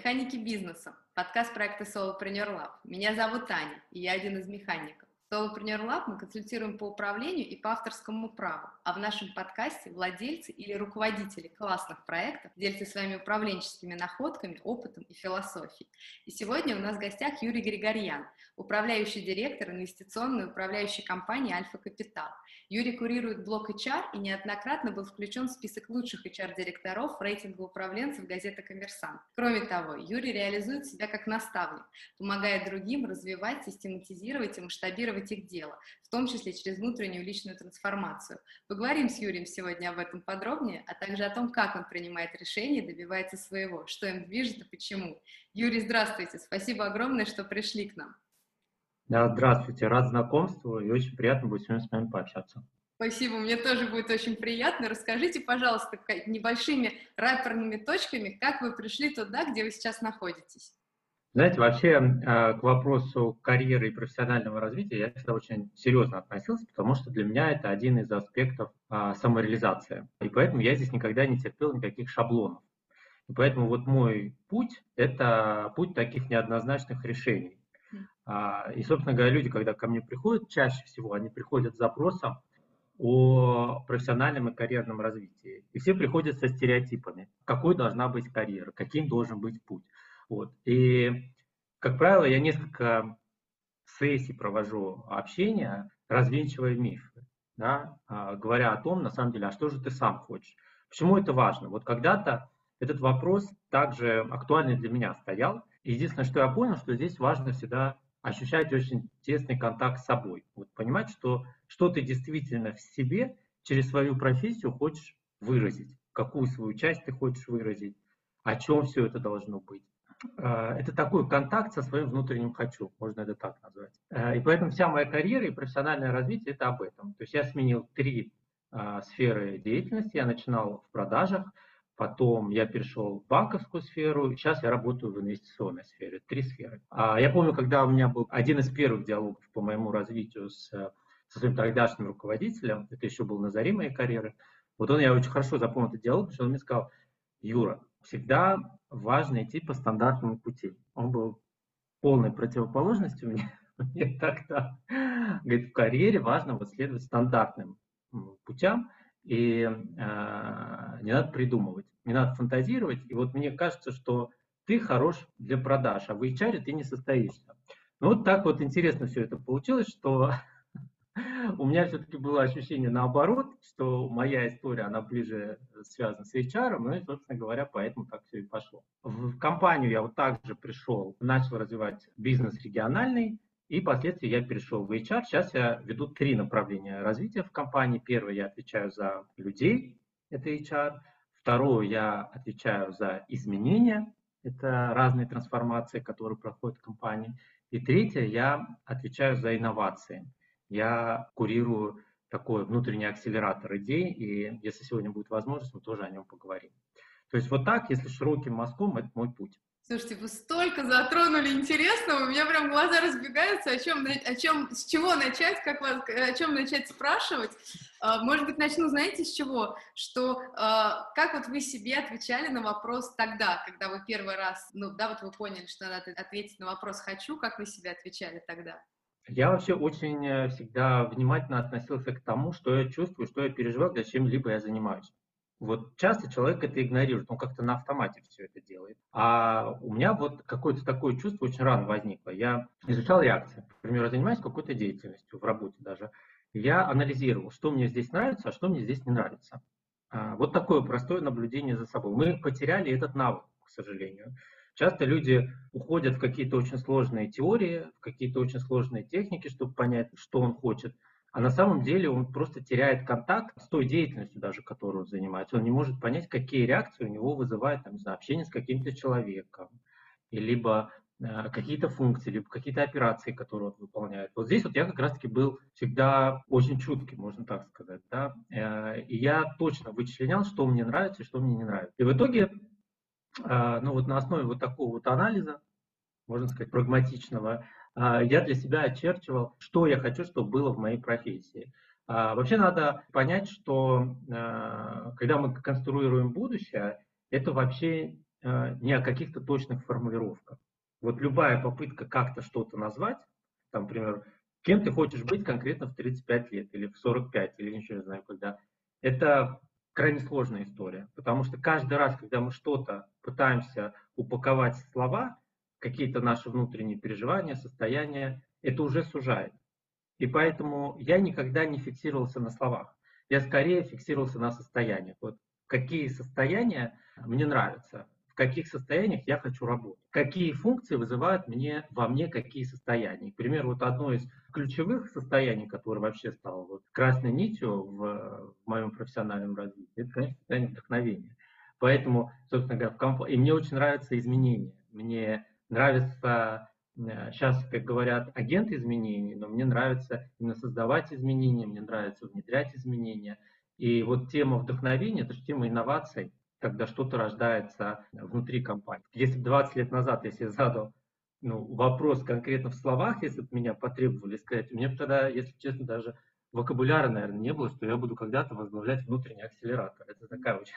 «Механики бизнеса», подкаст проекта Solopreneur Lab. Меня зовут Таня, и я один из механиков. Solopreneur Lab мы консультируем по управлению и по авторскому праву, а в нашем подкасте владельцы или руководители классных проектов делятся своими управленческими находками, опытом и философией. И сегодня у нас в гостях Юрий Григорьян, управляющий директор инвестиционной управляющей компании «Альфа Капитал». Юрий курирует блок HR и неоднократно был включен в список лучших HR-директоров рейтинга управленцев газеты «Коммерсант». Кроме того, Юрий реализует себя как наставник, помогая другим развивать, систематизировать и масштабировать их дело, в том числе через внутреннюю личную трансформацию. Поговорим с Юрием сегодня об этом подробнее, а также о том, как он принимает решения и добивается своего, что им движет и почему. Юрий, здравствуйте, спасибо огромное, что пришли к нам. Да, здравствуйте, рад знакомству и очень приятно будет сегодня с вами пообщаться. Спасибо, мне тоже будет очень приятно. Расскажите, пожалуйста, небольшими рэперными точками, как вы пришли туда, где вы сейчас находитесь. Знаете, вообще а, к вопросу карьеры и профессионального развития я всегда очень серьезно относился, потому что для меня это один из аспектов а, самореализации. И поэтому я здесь никогда не терпел никаких шаблонов. И поэтому вот мой путь – это путь таких неоднозначных решений. А, и, собственно говоря, люди, когда ко мне приходят, чаще всего они приходят с запросом о профессиональном и карьерном развитии. И все приходят со стереотипами. Какой должна быть карьера, каким должен быть путь. Вот. И, как правило, я несколько сессий провожу общения, развенчивая мифы, да, а, говоря о том, на самом деле, а что же ты сам хочешь. Почему это важно? Вот когда-то этот вопрос также актуальный для меня стоял. Единственное, что я понял, что здесь важно всегда ощущать очень тесный контакт с собой. Вот понимать, что, что ты действительно в себе через свою профессию хочешь выразить, какую свою часть ты хочешь выразить, о чем все это должно быть. А, это такой контакт со своим внутренним «хочу», можно это так назвать. А, и поэтому вся моя карьера и профессиональное развитие – это об этом. То есть я сменил три а, сферы деятельности. Я начинал в продажах, потом я перешел в банковскую сферу, сейчас я работаю в инвестиционной сфере. Три сферы. Я помню, когда у меня был один из первых диалогов по моему развитию с, со своим тогдашним руководителем, это еще был на заре моей карьеры, вот он, я очень хорошо запомнил этот диалог, потому что он мне сказал, Юра, всегда важно идти по стандартному пути. Он был полной противоположностью мне, мне тогда. Говорит, в карьере важно вот следовать стандартным путям, и э, не надо придумывать, не надо фантазировать. И вот мне кажется, что ты хорош для продаж, а в HR ты не состоишься. Ну вот так вот интересно все это получилось, что у меня все-таки было ощущение наоборот, что моя история, она ближе связана с HR, ну и, собственно говоря, поэтому так все и пошло. В компанию я вот также пришел, начал развивать бизнес региональный, и впоследствии я перешел в HR. Сейчас я веду три направления развития в компании. Первое, я отвечаю за людей, это HR. Второе, я отвечаю за изменения, это разные трансформации, которые проходят в компании. И третье, я отвечаю за инновации я курирую такой внутренний акселератор идей, и если сегодня будет возможность, мы тоже о нем поговорим. То есть вот так, если широким мазком, это мой путь. Слушайте, вы столько затронули интересного, у меня прям глаза разбегаются, о чем, о чем, с чего начать, как вас, о чем начать спрашивать. А, может быть, начну, знаете, с чего? Что, а, как вот вы себе отвечали на вопрос тогда, когда вы первый раз, ну, да, вот вы поняли, что надо ответить на вопрос «хочу», как вы себе отвечали тогда? Я вообще очень э, всегда внимательно относился к тому, что я чувствую, что я переживаю, для чем-либо я занимаюсь. Вот часто человек это игнорирует, он как-то на автомате все это делает. А у меня вот какое-то такое чувство очень рано возникло. Я изучал реакции. Например, занимаюсь какой-то деятельностью в работе даже. Я анализировал, что мне здесь нравится, а что мне здесь не нравится. А, вот такое простое наблюдение за собой. Мы потеряли этот навык, к сожалению. Часто люди уходят в какие-то очень сложные теории, в какие-то очень сложные техники, чтобы понять, что он хочет. А на самом деле он просто теряет контакт с той деятельностью даже, которую он занимается. Он не может понять, какие реакции у него вызывает там, не знаю, общение с каким-то человеком, либо э, какие-то функции, либо какие-то операции, которые он выполняет. Вот здесь вот я как раз-таки был всегда очень чуткий, можно так сказать. Да? Э, и я точно вычленял, что мне нравится и что мне не нравится. И в итоге а, ну вот на основе вот такого вот анализа, можно сказать, прагматичного, я для себя очерчивал, что я хочу, чтобы было в моей профессии. А, вообще надо понять, что когда мы конструируем будущее, это вообще не о каких-то точных формулировках. Вот любая попытка как-то что-то назвать, там, например, кем ты хочешь быть конкретно в 35 лет или в 45, или ничего не знаю когда, это крайне сложная история, потому что каждый раз, когда мы что-то пытаемся упаковать в слова, какие-то наши внутренние переживания, состояния, это уже сужает. И поэтому я никогда не фиксировался на словах. Я скорее фиксировался на состояниях. Вот какие состояния мне нравятся, в каких состояниях я хочу работать, какие функции вызывают мне, во мне какие состояния. К вот одно из ключевых состояний, которое вообще стало вот красной нитью в, в моем профессиональном развитии, это, конечно, состояние вдохновения. Поэтому, собственно говоря, в комп... и мне очень нравятся изменения. Мне нравится сейчас, как говорят, агент изменений, но мне нравится именно создавать изменения, мне нравится внедрять изменения. И вот тема вдохновения, это же тема инноваций, когда что-то рождается внутри компании. Если 20 лет назад я себе задал ну, вопрос конкретно в словах, если бы меня потребовали сказать, меня бы тогда, если честно, даже вокабуляра, наверное, не было, что я буду когда-то возглавлять внутренний акселератор. Это такая очень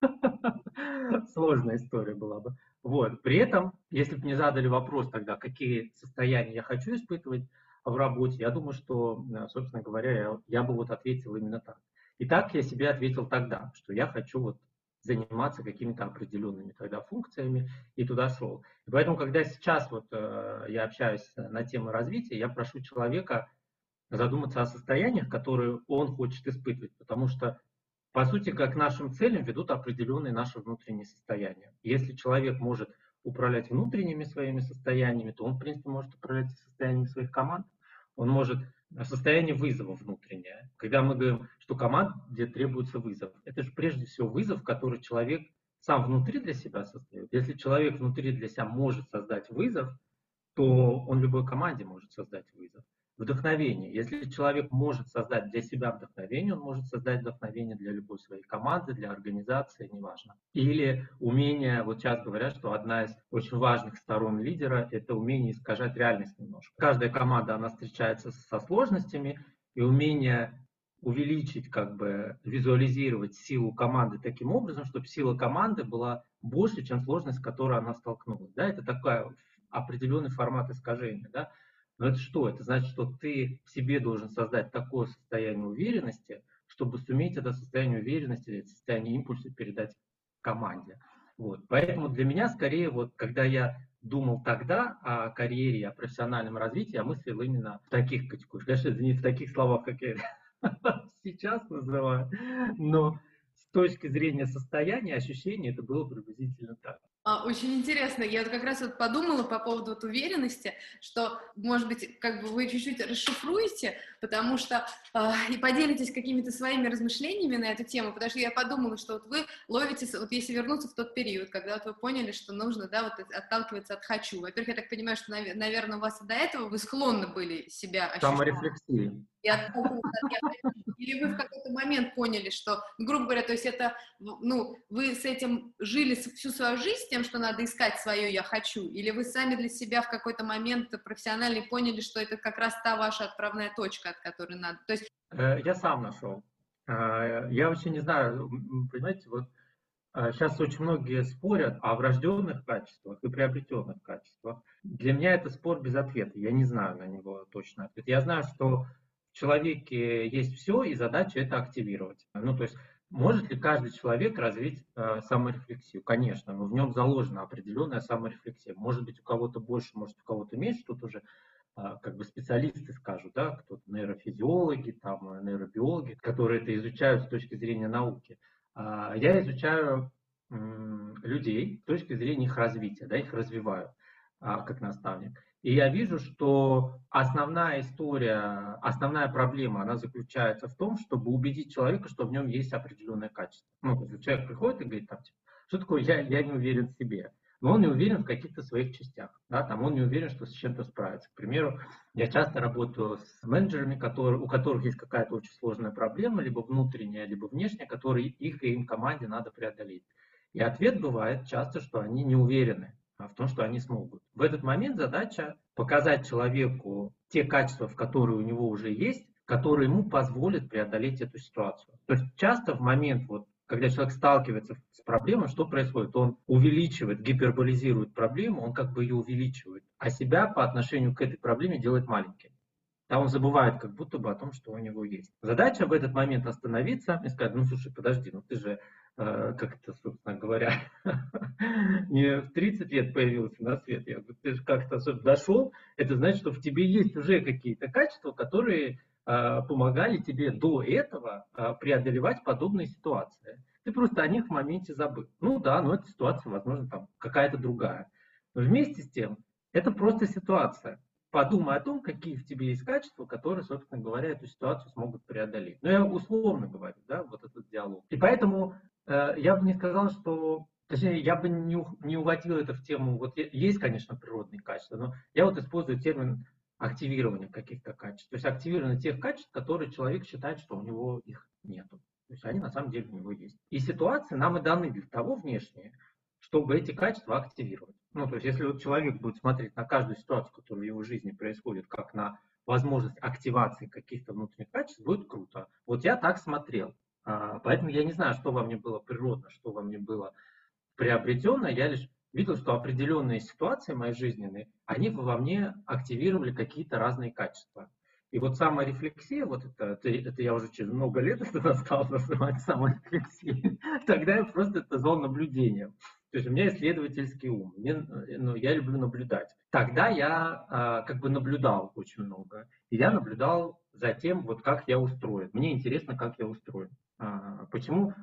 сложная история была бы. Вот. При этом, если бы мне задали вопрос тогда, какие состояния я хочу испытывать в работе, я думаю, что, э, собственно говоря, я, я бы вот ответил именно так. И так я себе ответил тогда, что я хочу вот заниматься какими-то определенными тогда функциями и туда шел. И поэтому, когда сейчас вот э, я общаюсь на тему развития, я прошу человека задуматься о состояниях, которые он хочет испытывать, потому что по сути, как нашим целям ведут определенные наши внутренние состояния. Если человек может управлять внутренними своими состояниями, то он, в принципе, может управлять состояниями своих команд. Он может э, состояние вызова внутреннее. Когда мы говорим, что команде требуется вызов, это же прежде всего вызов, который человек сам внутри для себя создает. Если человек внутри для себя может создать вызов, то он любой команде может создать вызов вдохновение. Если человек может создать для себя вдохновение, он может создать вдохновение для любой своей команды, для организации, неважно. Или умение, вот сейчас говорят, что одна из очень важных сторон лидера – это умение искажать реальность немножко. Каждая команда, она встречается со сложностями, и умение увеличить, как бы визуализировать силу команды таким образом, чтобы сила команды была больше, чем сложность, с которой она столкнулась. Да? Это такой определенный формат искажения. Да? Но это что? Это значит, что ты в себе должен создать такое состояние уверенности, чтобы суметь это состояние уверенности, это состояние импульса передать команде. Вот. Поэтому для меня скорее, вот, когда я думал тогда о карьере, о профессиональном развитии, я мыслил именно в таких категориях. Конечно, это не в таких словах, как я сейчас называю, но с точки зрения состояния, ощущений, это было приблизительно так. А, очень интересно. Я вот как раз вот подумала по поводу вот уверенности, что, может быть, как бы вы чуть-чуть расшифруете, потому что э, и поделитесь какими-то своими размышлениями на эту тему, потому что я подумала, что вот вы ловите, вот если вернуться в тот период, когда вот вы поняли, что нужно, да, вот отталкиваться от «хочу». Во-первых, я так понимаю, что, наверное, у вас и до этого вы склонны были себя ощущать. Саморефлексия. Или вы в какой-то момент поняли, что, грубо говоря, то есть это, ну, вы с этим жили всю свою жизнь, тем, что надо искать свое «я хочу», или вы сами для себя в какой-то момент профессионально поняли, что это как раз та ваша отправная точка, от которой надо, то есть... Э, я сам нашел. Э, я вообще не знаю, понимаете, вот Сейчас э, очень многие спорят о врожденных качествах и приобретенных качествах. Для меня это спор без ответа. Я не знаю на него точно ответ. Я знаю, что в человеке есть все, и задача это активировать. Ну, то есть, может ли каждый человек развить э, саморефлексию? Конечно, но в нем заложена определенная саморефлексия. Может быть, у кого-то больше, может, у кого-то меньше. Тут уже э, как бы специалисты скажут, да, кто-то нейрофизиологи, там, э, нейробиологи, которые это изучают с точки зрения науки. Э, я изучаю э, людей с точки зрения их развития, да, их развиваю э, как наставник. И я вижу, что основная история, основная проблема, она заключается в том, чтобы убедить человека, что в нем есть определенное качество. Ну, то есть человек приходит и говорит, там, типа, что такое, я, я не уверен в себе. Но он не уверен в каких-то своих частях. Да, там он не уверен, что с чем-то справится. К примеру, я часто работаю с менеджерами, которые, у которых есть какая-то очень сложная проблема, либо внутренняя, либо внешняя, которые их и им команде надо преодолеть. И ответ бывает часто, что они не уверены в том, что они смогут. В этот момент задача показать человеку те качества, которые у него уже есть, которые ему позволят преодолеть эту ситуацию. То есть часто в момент вот когда человек сталкивается с проблемой, что происходит? Он увеличивает, гиперболизирует проблему, он как бы ее увеличивает, а себя по отношению к этой проблеме делает маленьким. А он забывает как будто бы о том, что у него есть. Задача в этот момент остановиться и сказать, ну слушай, подожди, ну ты же, как это, собственно говоря, не в 30 лет появился на свет. Я говорю, ты же как-то дошел, это значит, что в тебе есть уже какие-то качества, которые э, помогали тебе до этого э, преодолевать подобные ситуации. Ты просто о них в моменте забыл. Ну да, но эта ситуация, возможно, там какая-то другая. Но вместе с тем, это просто ситуация подумай о том, какие в тебе есть качества, которые, собственно говоря, эту ситуацию смогут преодолеть. Но ну, я условно говорю, да, вот этот диалог. И поэтому э, я бы не сказал, что Точнее, я бы не, не уводил это в тему, вот есть, конечно, природные качества, но я вот использую термин активирования каких-то качеств. То есть активирование тех качеств, которые человек считает, что у него их нету. То есть они на самом деле у него есть. И ситуации нам и даны для того внешние, чтобы эти качества активировать. Ну, то есть, если вот человек будет смотреть на каждую ситуацию, которая в его жизни происходит, как на возможность активации каких-то внутренних качеств, будет круто. Вот я так смотрел. А, поэтому я не знаю, что во мне было природно, что во мне было приобретенно. Я лишь видел, что определенные ситуации моей жизненные, они во мне активировали какие-то разные качества. И вот саморефлексия, вот это, это, это я уже через много лет это стал называть саморефлексией, тогда я просто это назвал наблюдением. То есть у меня исследовательский ум, мне, ну, я люблю наблюдать. Тогда я а, как бы наблюдал очень много. И я наблюдал за тем, вот как я устроен. Мне интересно, как я устроен. А, почему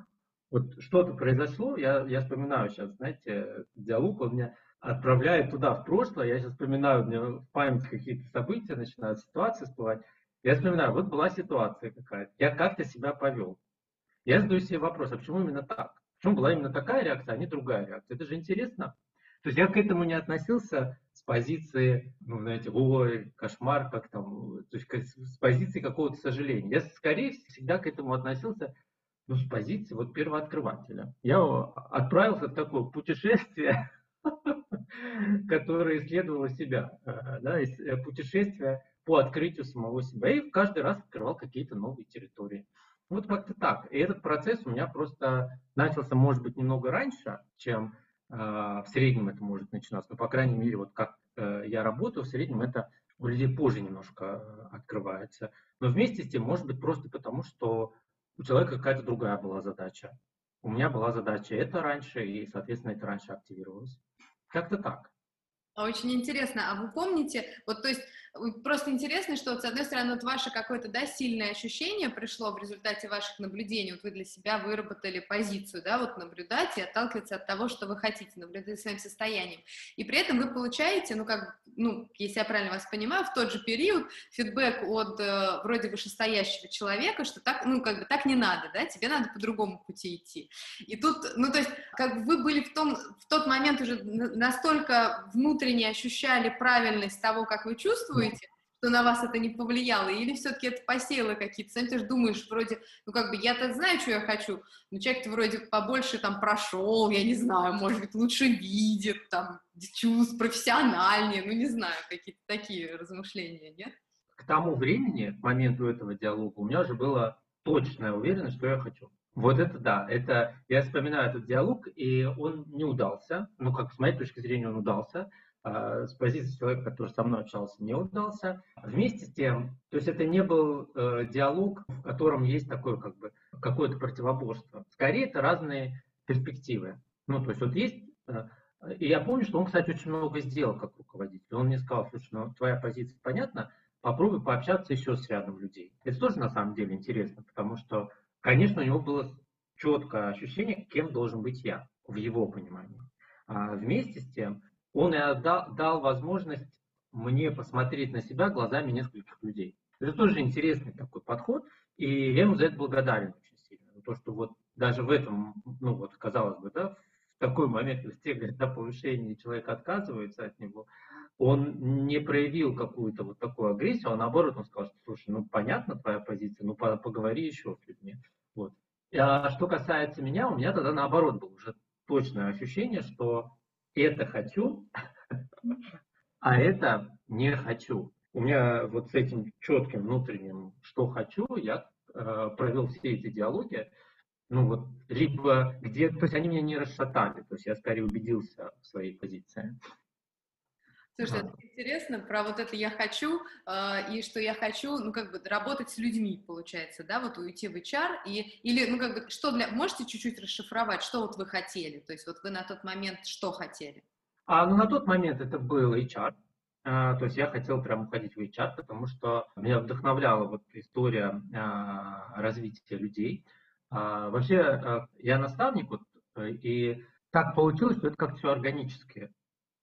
вот что-то произошло, я, я вспоминаю сейчас, знаете, диалог, он меня отправляет туда, в прошлое, я сейчас вспоминаю, у меня в памяти какие-то события, начинают ситуации всплывать. Я вспоминаю, вот была ситуация какая-то, я как-то себя повел. Я задаю себе вопрос, а почему именно так? Почему была именно такая реакция, а не другая реакция? Это же интересно. То есть я к этому не относился с позиции, ну, знаете, ой, кошмар, как там, то есть с позиции какого-то сожаления. Я, скорее всегда к этому относился ну, с позиции вот первооткрывателя. Я отправился в такое путешествие, которое исследовало себя, э, да, э, путешествие по открытию самого себя. И каждый раз открывал какие-то новые территории. Вот как-то так. И этот процесс у меня просто начался, может быть, немного раньше, чем э, в среднем это может начинаться. Но, по крайней мере, вот как э, я работаю, в среднем это у людей позже немножко э, открывается. Но вместе с тем, может быть, просто потому, что у человека какая-то другая была задача. У меня была задача это раньше, и, соответственно, это раньше активировалось. Как-то так. Очень интересно. А вы помните, вот то есть Просто интересно, что, вот, с одной стороны, вот ваше какое-то, да, сильное ощущение пришло в результате ваших наблюдений, вот вы для себя выработали позицию, да, вот наблюдать и отталкиваться от того, что вы хотите, наблюдать своим состоянием. И при этом вы получаете, ну, как, ну, если я правильно вас понимаю, в тот же период фидбэк от э, вроде вышестоящего человека, что так, ну, как бы так не надо, да, тебе надо по другому пути идти. И тут, ну, то есть, как бы вы были в том, в тот момент уже настолько внутренне ощущали правильность того, как вы чувствуете, чувствуете, что на вас это не повлияло, или все-таки это посеяло какие-то, сам ты же думаешь, вроде, ну как бы я-то знаю, что я хочу, но человек-то вроде побольше там прошел, я не знаю, может быть, лучше видит, там, чувств профессиональнее, ну не знаю, какие-то такие размышления, нет? К тому времени, к моменту этого диалога, у меня уже была точная уверенность, что я хочу. Вот это да, это я вспоминаю этот диалог, и он не удался, ну как с моей точки зрения он удался, с позиции человека, который со мной общался, не удался. Вместе с тем, то есть это не был э, диалог, в котором есть такое как бы какое-то противоборство. Скорее, это разные перспективы. Ну, то есть вот есть... Э, и я помню, что он, кстати, очень много сделал как руководитель. Он мне сказал, слушай, ну твоя позиция понятна, попробуй пообщаться еще с рядом людей. Это тоже на самом деле интересно, потому что, конечно, у него было четкое ощущение, кем должен быть я, в его понимании. А вместе с тем, он и отдал, дал возможность мне посмотреть на себя глазами нескольких людей. Это тоже интересный такой подход, и я ему за это благодарен очень сильно. То, что вот даже в этом, ну вот, казалось бы, да, в такой момент, когда все говорят человек отказывается от него, он не проявил какую-то вот такую агрессию, а наоборот, он сказал, что, слушай, ну понятна твоя позиция, ну поговори еще с людьми. Вот. А что касается меня, у меня тогда наоборот было уже точное ощущение, что это хочу, а это не хочу. У меня вот с этим четким внутренним, что хочу, я э, провел все эти диалоги, ну вот, либо где, то есть они меня не расшатали, то есть я скорее убедился в своей позиции. Слушай, это интересно про вот это я хочу э, и что я хочу, ну как бы работать с людьми, получается, да, вот уйти в HR и или ну как бы что для, можете чуть-чуть расшифровать, что вот вы хотели, то есть вот вы на тот момент что хотели? А ну на тот момент это был HR, а, то есть я хотел прям уходить в HR, потому что меня вдохновляла вот история а, развития людей. А, вообще а, я наставник вот и так получилось, что это как все органически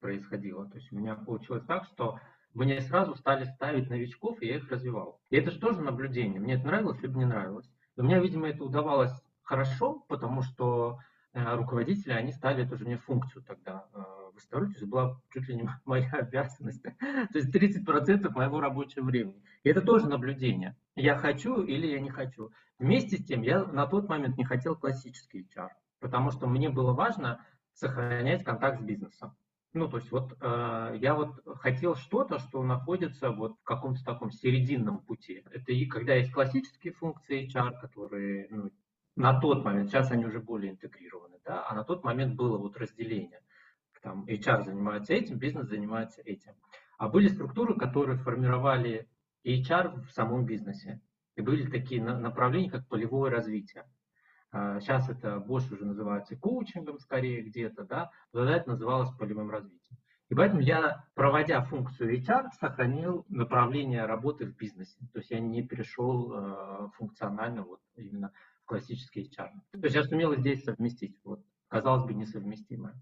происходило. То есть у меня получилось так, что мне сразу стали ставить новичков, и я их развивал. И это же тоже наблюдение. Мне это нравилось, либо не нравилось. У меня, видимо, это удавалось хорошо, потому что э, руководители, они стали тоже мне функцию тогда э, выставлять. Это была чуть ли не моя обязанность. То есть 30% моего рабочего времени. И это тоже наблюдение. Я хочу или я не хочу. Вместе с тем, я на тот момент не хотел классический HR, потому что мне было важно сохранять контакт с бизнесом. Ну, то есть вот э, я вот хотел что-то, что находится вот в каком-то таком серединном пути. Это и когда есть классические функции HR, которые ну, на тот момент, сейчас они уже более интегрированы, да, а на тот момент было вот разделение. Там HR занимается этим, бизнес занимается этим. А были структуры, которые формировали HR в самом бизнесе. И были такие направления, как полевое развитие. Сейчас а, это больше уже называется коучингом скорее где-то, да, тогда это называлось полевым развитием. И поэтому я, проводя функцию HR, сохранил направление работы в бизнесе. То есть я не перешел э, функционально вот именно в классический HR. То есть я сумел здесь совместить. Вот, казалось бы, несовместимое.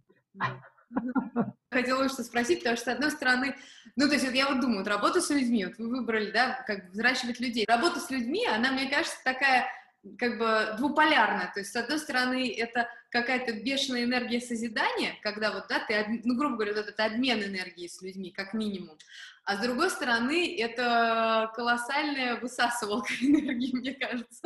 Хотела что спросить, потому что, с одной стороны, ну, то есть вот я вот думаю, вот работа с людьми, вот вы выбрали, да, как взращивать людей. Работа с людьми, она, мне кажется, такая как бы двуполярная, то есть, с одной стороны, это какая-то бешеная энергия созидания, когда вот, да, ты, ну, грубо говоря, вот этот обмен энергией с людьми, как минимум, а с другой стороны, это колоссальная высасывалка энергии, мне кажется,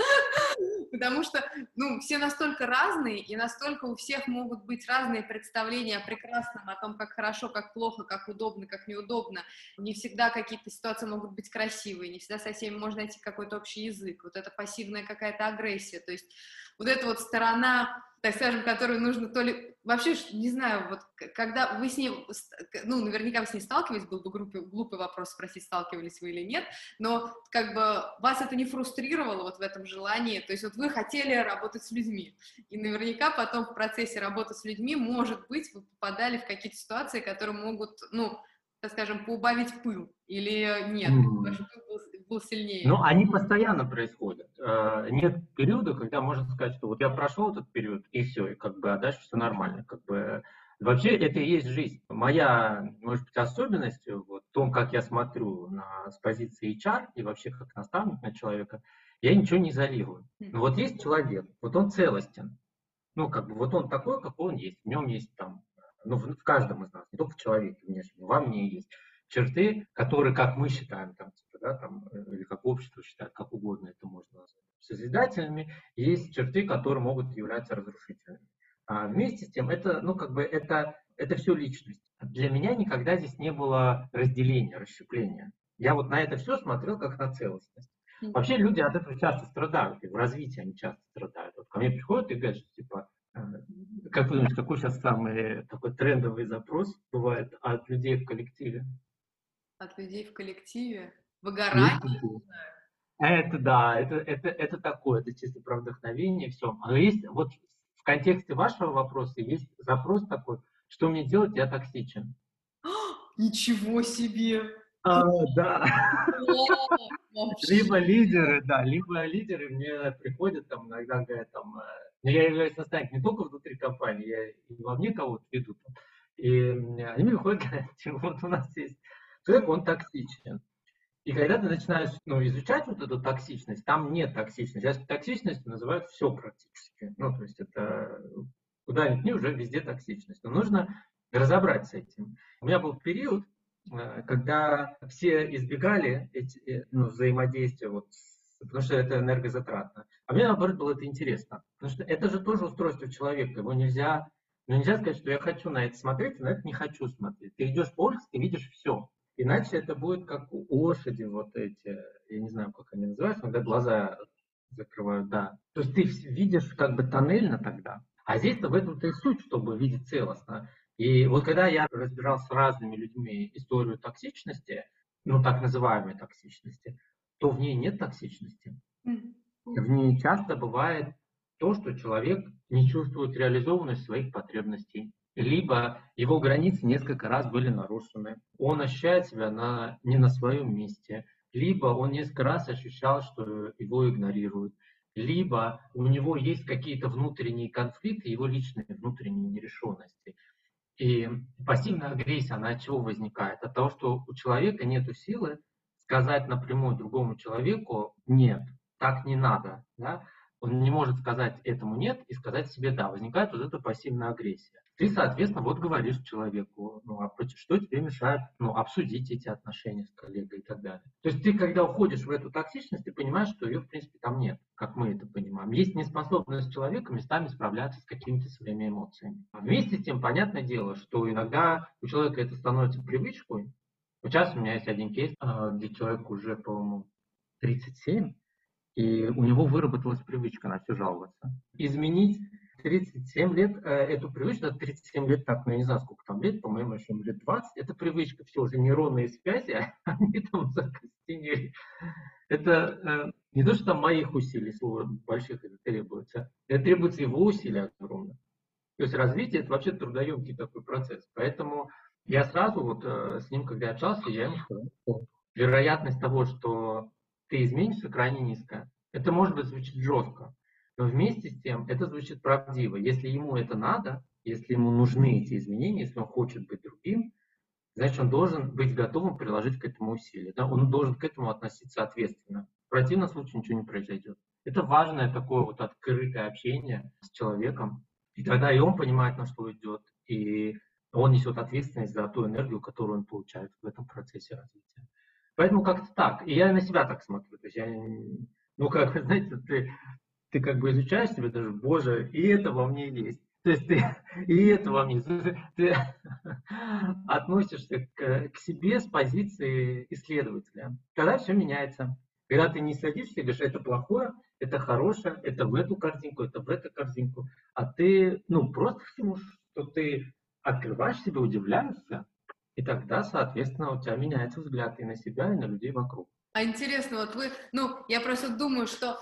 потому что, ну, все настолько разные, и настолько у всех могут быть разные представления о прекрасном, о том, как хорошо, как плохо, как удобно, как неудобно. Не всегда какие-то ситуации могут быть красивые, не всегда со всеми можно найти какой-то общий язык. Вот это пассивная какая-то агрессия, то есть вот эта вот сторона так скажем, которую нужно то ли... Вообще, не знаю, вот когда вы с ней... Ну, наверняка вы с ней сталкивались, был бы глупый, глупый вопрос спросить, сталкивались вы или нет, но как бы вас это не фрустрировало вот в этом желании, то есть вот вы хотели работать с людьми, и наверняка потом в процессе работы с людьми, может быть, вы попадали в какие-то ситуации, которые могут, ну, так скажем, поубавить пыл, или нет, mm. ваш пыл был был сильнее? Ну, они постоянно происходят. Э, нет периода, когда можно сказать, что вот я прошел этот период, и все, и как бы, а дальше все нормально. Как бы, вообще это и есть жизнь. Моя, может быть, особенность вот, в том, как я смотрю на, с позиции HR и вообще как наставник на человека, я ничего не изолирую. Но вот есть человек, вот он целостен. Ну, как бы, вот он такой, какой он есть. В нем есть там, ну, в, в каждом из нас, не только в человеке внешне, во мне есть черты, которые, как мы считаем, там, типа, да, там, э, или как общество считает, как угодно это можно назвать, созидательными, есть черты, которые могут являться разрушительными. А вместе с тем, это, ну, как бы, это, это все личность. Для меня никогда здесь не было разделения, расщепления. Я вот на это все смотрел как на целостность. Вообще люди от этого часто страдают, и в развитии они часто страдают. Вот ко мне приходят и говорят, что типа, э, как вы думаете, какой сейчас самый такой трендовый запрос бывает от людей в коллективе? От людей в коллективе? Выгорание? Это да, это, это, это такое, это чисто про вдохновение, все. Но есть, вот в контексте вашего вопроса есть запрос такой, что мне делать, я токсичен. Ничего себе! А, да. либо лидеры, да, либо лидеры мне приходят там иногда говорят там, э, я являюсь наставником не только внутри компании, я и во мне кого-то веду. И они мне выходят, говорят, вот у нас есть человек, он токсичен. И когда ты начинаешь ну, изучать вот эту токсичность, там нет токсичности. Сейчас токсичность называют все практически. Ну, то есть это куда ни уже везде токсичность. Но нужно разобраться с этим. У меня был период, э, когда все избегали эти, э, ну, взаимодействия, вот, потому что это энергозатратно. А мне, наоборот, было это интересно. Потому что это же тоже устройство человека. Его нельзя, ну, нельзя сказать, что я хочу на это смотреть, а на это не хочу смотреть. Ты идешь по улице, ты видишь все. Иначе это будет как у лошади вот эти, я не знаю, как они называются, когда глаза закрывают, да. То есть ты видишь как бы тоннельно тогда. А здесь-то в этом-то и суть, чтобы видеть целостно. И вот когда я разбирал с разными людьми историю токсичности, ну так называемой токсичности, то в ней нет токсичности. В ней часто бывает то, что человек не чувствует реализованность своих потребностей, либо его границы несколько раз были нарушены. Он ощущает себя на, не на своем месте, либо он несколько раз ощущал, что его игнорируют, либо у него есть какие-то внутренние конфликты, его личные внутренние нерешенности. И пассивная агрессия, она от чего возникает? От того, что у человека нет силы сказать напрямую другому человеку «нет, так не надо». Да? Он не может сказать этому «нет» и сказать себе «да». Возникает вот эта пассивная агрессия. Ты, соответственно, вот говоришь человеку, ну, а что тебе мешает ну, обсудить эти отношения с коллегой и так далее. То есть ты, когда уходишь в эту токсичность, ты понимаешь, что ее, в принципе, там нет, как мы это понимаем. Есть неспособность человека местами справляться с какими-то своими эмоциями. Вместе с тем, понятное дело, что иногда у человека это становится привычкой. Вот сейчас у меня есть один кейс, а, где человек уже, по-моему, 37, и у него выработалась привычка на все жаловаться. Изменить 37 лет э, эту привычку, 37 лет, так, ну, я не знаю, сколько там лет, по-моему, еще лет 20, это привычка, все уже нейронные связи, они там закостенели. Это э, не то, что там моих усилий, слово больших это требуется, это требуется его усилий огромных. То есть развитие это вообще трудоемкий такой процесс. Поэтому я сразу вот э, с ним, когда общался, я ему сказал, вероятность того, что ты изменишься, крайне низкая. Это может быть звучит жестко, но вместе с тем это звучит правдиво. Если ему это надо, если ему нужны эти изменения, если он хочет быть другим, значит, он должен быть готовым приложить к этому усилия. Да? Он должен к этому относиться ответственно. В противном случае ничего не произойдет. Это важное такое вот открытое общение с человеком. И тогда и он понимает, на что идет, и он несет ответственность за ту энергию, которую он получает в этом процессе развития. Поэтому как-то так. И я на себя так смотрю. То есть я, ну как, знаете, ты ты как бы изучаешь себя даже, боже, и это во мне есть. То есть ты и это во мне. Ты, ты относишься к, к себе с позиции исследователя. Тогда все меняется. Когда ты не садишься и говоришь, это плохое, это хорошее, это в эту корзинку, это в эту корзинку, а ты, ну, просто всему, что ты открываешь себя, удивляешься, и тогда, соответственно, у тебя меняется взгляд и на себя, и на людей вокруг. А интересно, вот вы, ну, я просто думаю, что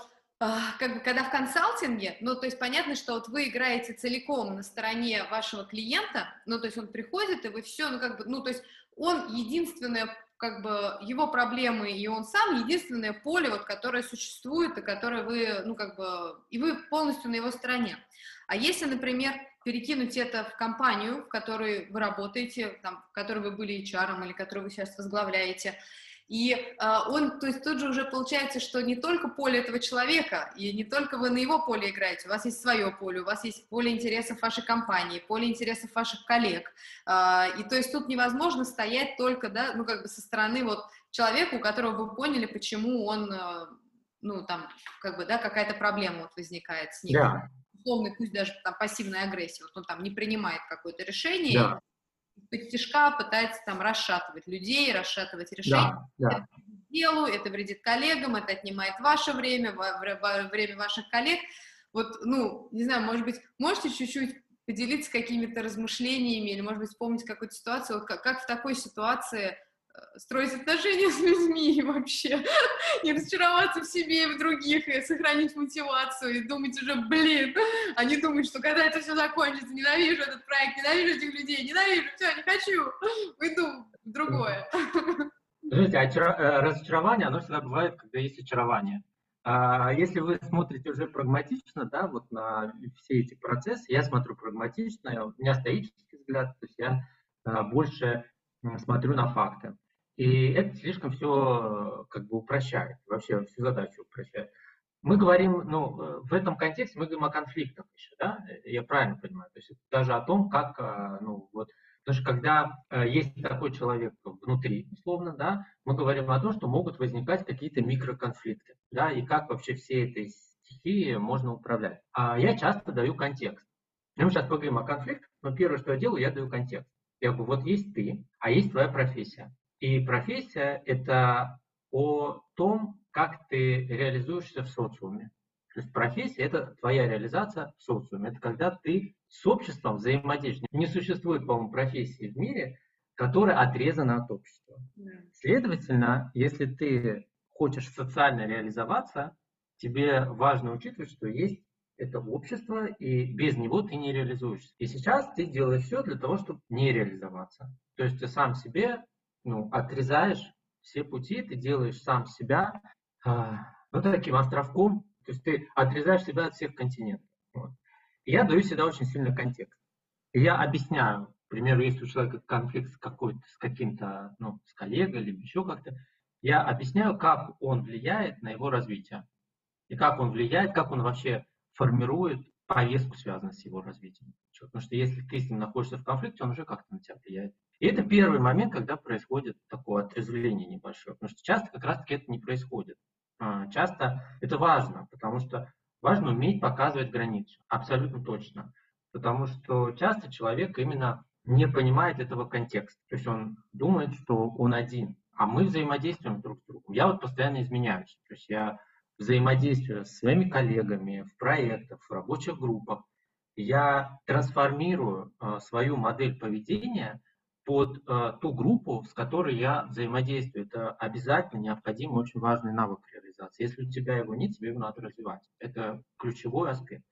как бы, когда в консалтинге, ну, то есть понятно, что вот вы играете целиком на стороне вашего клиента, ну, то есть он приходит, и вы все, ну, как бы, ну, то есть он единственное, как бы, его проблемы, и он сам единственное поле, вот, которое существует, и которое вы, ну, как бы, и вы полностью на его стороне. А если, например, перекинуть это в компанию, в которой вы работаете, там, в которой вы были HR или которую вы сейчас возглавляете, и э, он, то есть тут же уже получается, что не только поле этого человека, и не только вы на его поле играете, у вас есть свое поле, у вас есть поле интересов вашей компании, поле интересов ваших коллег. Э, и то есть тут невозможно стоять только, да, ну как бы со стороны вот человека, у которого вы поняли, почему он, э, ну там, как бы, да, какая-то проблема вот возникает с ним. Yeah. Условно, пусть даже там пассивная агрессия, вот он там не принимает какое-то решение, yeah из тяжка пытается там расшатывать людей, расшатывать решения. Да, да. Это делу, это вредит коллегам, это отнимает ваше время, время ваших коллег. Вот, ну, не знаю, может быть, можете чуть-чуть поделиться какими-то размышлениями или, может быть, вспомнить какую-то ситуацию, вот как, как в такой ситуации строить отношения с людьми и вообще не разочароваться в себе и в других, и сохранить мотивацию, и думать уже, блин, а не думать, что когда это все закончится, ненавижу этот проект, ненавижу этих людей, ненавижу, все, не хочу, уйду в другое. Смотрите, э, разочарование, оно всегда бывает, когда есть очарование. А если вы смотрите уже прагматично, да, вот на все эти процессы, я смотрю прагматично, у меня стоический взгляд, то есть я а, больше смотрю на факты. И это слишком все как бы упрощает, вообще всю задачу упрощает. Мы говорим, ну, э, в этом контексте мы говорим о конфликтах еще, да, я правильно понимаю, то есть даже о том, как, а, ну, вот, потому что когда э, есть такой человек внутри, условно, да, мы говорим о том, что могут возникать какие-то микроконфликты, да, и как вообще все этой стихии можно управлять. А я часто даю контекст. Мы сейчас поговорим о конфликтах, но первое, что я делаю, я даю контекст. Я говорю, вот есть ты, а есть твоя профессия. И профессия – это о том, как ты реализуешься в социуме. То есть профессия – это твоя реализация в социуме. Это когда ты с обществом взаимодействуешь. Не существует, по-моему, профессии в мире, которая отрезана от общества. Следовательно, если ты хочешь социально реализоваться, тебе важно учитывать, что есть это общество, и без него ты не реализуешься. И сейчас ты делаешь все для того, чтобы не реализоваться. То есть ты сам себе ну, отрезаешь все пути, ты делаешь сам себя а, ну, таким островком, то есть ты отрезаешь себя от всех континентов. Вот. И я даю всегда очень сильный контекст. И я объясняю, к примеру, если у человека конфликт с, какой-то, с каким-то, ну, с коллегой или еще как-то, я объясняю, как он влияет на его развитие. И как он влияет, как он вообще формирует повестку, связанную с его развитием. Потому что если ты с ним находишься в конфликте, он уже как-то на тебя влияет. И это первый момент, когда происходит такое отрезвление небольшое. Потому что часто как раз-таки это не происходит. А, часто это важно, потому что важно уметь показывать границу. Абсолютно точно. Потому что часто человек именно не понимает этого контекста. То есть он думает, что он один, а мы взаимодействуем друг с другом. Я вот постоянно изменяюсь. То есть я взаимодействую с своими коллегами в проектах, в рабочих группах. Я трансформирую э, свою модель поведения под э, ту группу, с которой я взаимодействую. Это обязательно необходимый, очень важный навык реализации. Если у тебя его нет, тебе его надо развивать. Это ключевой аспект.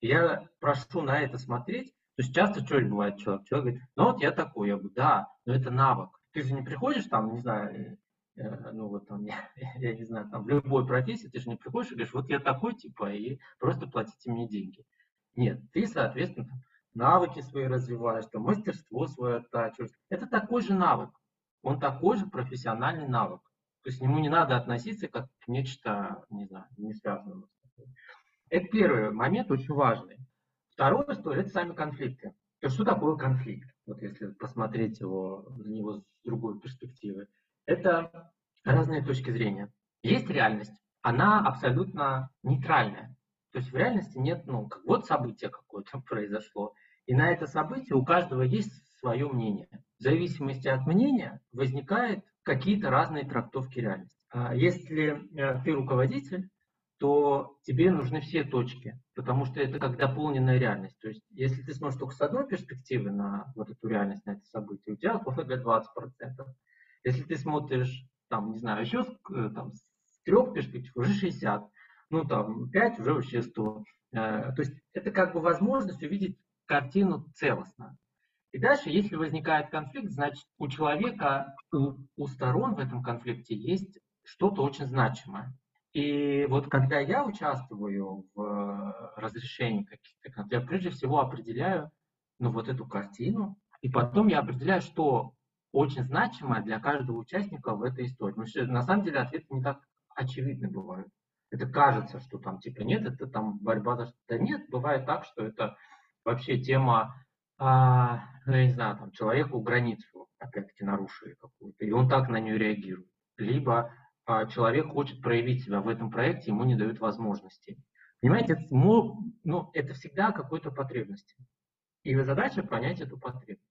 Я прошу на это смотреть. То есть часто что бывает человек? Человек говорит, ну вот я такой. Я говорю, да, но это навык. Ты же не приходишь там, не знаю, э, ну вот там, я, я не знаю, там в любой профессии, ты же не приходишь и говоришь, вот я такой типа, и просто платите мне деньги. Нет, ты, соответственно, навыки свои развиваешь, там, мастерство свое оттачиваешь. Это такой же навык. Он такой же профессиональный навык. То есть к нему не надо относиться как к нечто, не знаю, не связанному. Это первый момент, очень важный. Второе, что это сами конфликты. То есть что такое конфликт? Вот если посмотреть его, на него с другой перспективы. Это разные точки зрения. Есть реальность, она абсолютно нейтральная. То есть в реальности нет, ну, вот событие какое-то произошло, и на это событие у каждого есть свое мнение. В зависимости от мнения возникают какие-то разные трактовки реальности. А если э, ты руководитель, то тебе нужны все точки, потому что это как дополненная реальность. То есть, если ты смотришь только с одной перспективы на вот эту реальность, на это событие, у тебя для 20%. Если ты смотришь, там, не знаю, еще э, там, с трех перспектив, уже 60, ну, там, 5 уже вообще 100. Э, то есть, это как бы возможность увидеть картину целостно. И дальше, если возникает конфликт, значит, у человека, у, у сторон в этом конфликте есть что-то очень значимое. И вот когда я участвую в э, разрешении каких-то конфликтов, я прежде всего определяю ну, вот эту картину, и потом я определяю, что очень значимое для каждого участника в этой истории. Потому что на самом деле ответы не так очевидны бывают. Это кажется, что там типа нет, это там борьба за что-то. Нет, бывает так, что это вообще тема, а, ну, я не знаю, там, человеку границу, опять-таки, нарушили какую-то, и он так на нее реагирует. Либо а, человек хочет проявить себя в этом проекте, ему не дают возможности. Понимаете, это, ну, это всегда какой-то потребности. И задача понять эту потребность.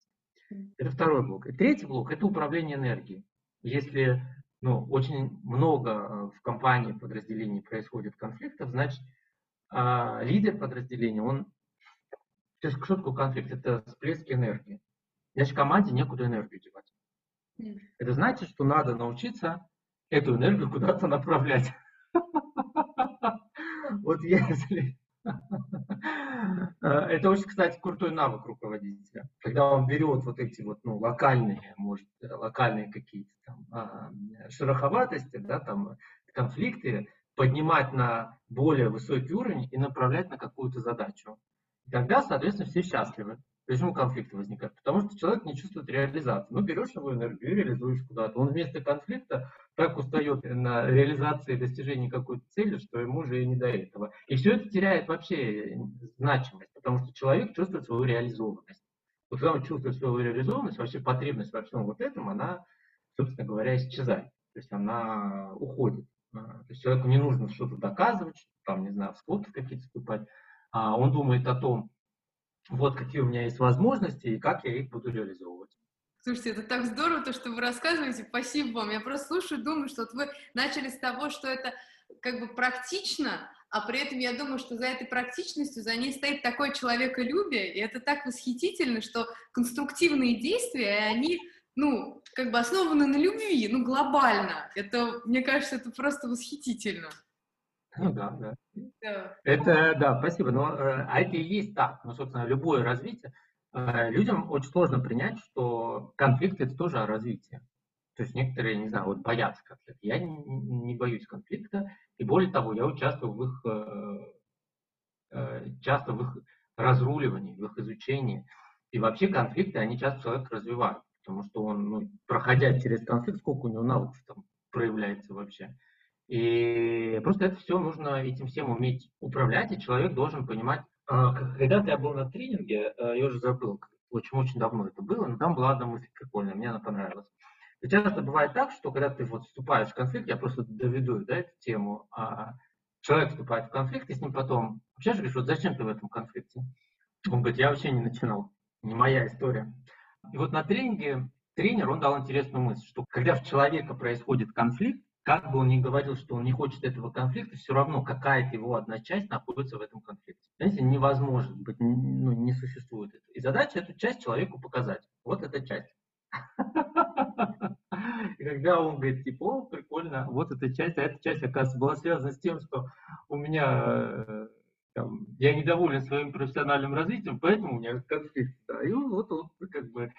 Это второй блок. И третий блок – это управление энергией. Если ну, очень много а, в компании подразделений происходит конфликтов, значит, а, лидер подразделения, он то есть что такое конфликт? Это всплески энергии. Значит, команде некуда энергию девать. Mm. Это значит, что надо научиться эту энергию куда-то направлять. Вот если... Это очень, кстати, крутой навык руководителя. Когда он берет вот эти вот, ну, локальные, может, локальные какие-то там а, шероховатости, да, там, конфликты, поднимать на более высокий уровень и направлять на какую-то задачу. Тогда, соответственно, все счастливы. Почему конфликты возникают? Потому что человек не чувствует реализации. Ну, берешь его энергию и реализуешь куда-то. Он вместо конфликта так устает на реализации достижения какой-то цели, что ему уже и не до этого. И все это теряет вообще значимость, потому что человек чувствует свою реализованность. Вот когда он чувствует свою реализованность, вообще потребность во всем вот этом, она, собственно говоря, исчезает. То есть она уходит. А, то есть человеку не нужно что-то доказывать, там, не знаю, в склоки какие-то вступать он думает о том, вот какие у меня есть возможности и как я их буду реализовывать. Слушайте, это так здорово, то, что вы рассказываете. Спасибо вам. Я просто слушаю, думаю, что вот вы начали с того, что это как бы практично, а при этом я думаю, что за этой практичностью, за ней стоит такое человеколюбие, и это так восхитительно, что конструктивные действия, они, ну, как бы основаны на любви, ну, глобально. Это, мне кажется, это просто восхитительно. Ну да, да. да. Это, да, спасибо. Но, э, а это и есть так. Ну, собственно, любое развитие. Э, людям очень сложно принять, что конфликт – это тоже о развитии. То есть некоторые, не знаю, вот боятся конфликта. Я не, не боюсь конфликта, и более того, я участвую в их, э, часто в их разруливании, в их изучении. И вообще конфликты, они часто человек развивают, потому что он, ну, проходя через конфликт, сколько у него навыков там проявляется вообще. И просто это все нужно этим всем уметь управлять, и человек должен понимать. А, когда-то я был на тренинге, э, я уже забыл, очень-очень давно это было, но там была одна мысль прикольная, мне она понравилась. И часто бывает так, что когда ты вот вступаешь в конфликт, я просто доведу да, эту тему, а человек вступает в конфликт, и с ним потом общаешься, говоришь, вот зачем ты в этом конфликте? Он говорит, я вообще не начинал, не моя история. И вот на тренинге тренер, он дал интересную мысль, что когда в человека происходит конфликт, как бы он ни говорил, что он не хочет этого конфликта, все равно какая-то его одна часть находится в этом конфликте. Знаете, невозможно быть, ну, не существует этого. И задача эту часть человеку показать. Вот эта часть. И когда он говорит, типа, о, прикольно, вот эта часть, а эта часть, оказывается, была связана с тем, что у меня, э, там, я недоволен своим профессиональным развитием, поэтому у меня конфликт. Да. И вот он как бы,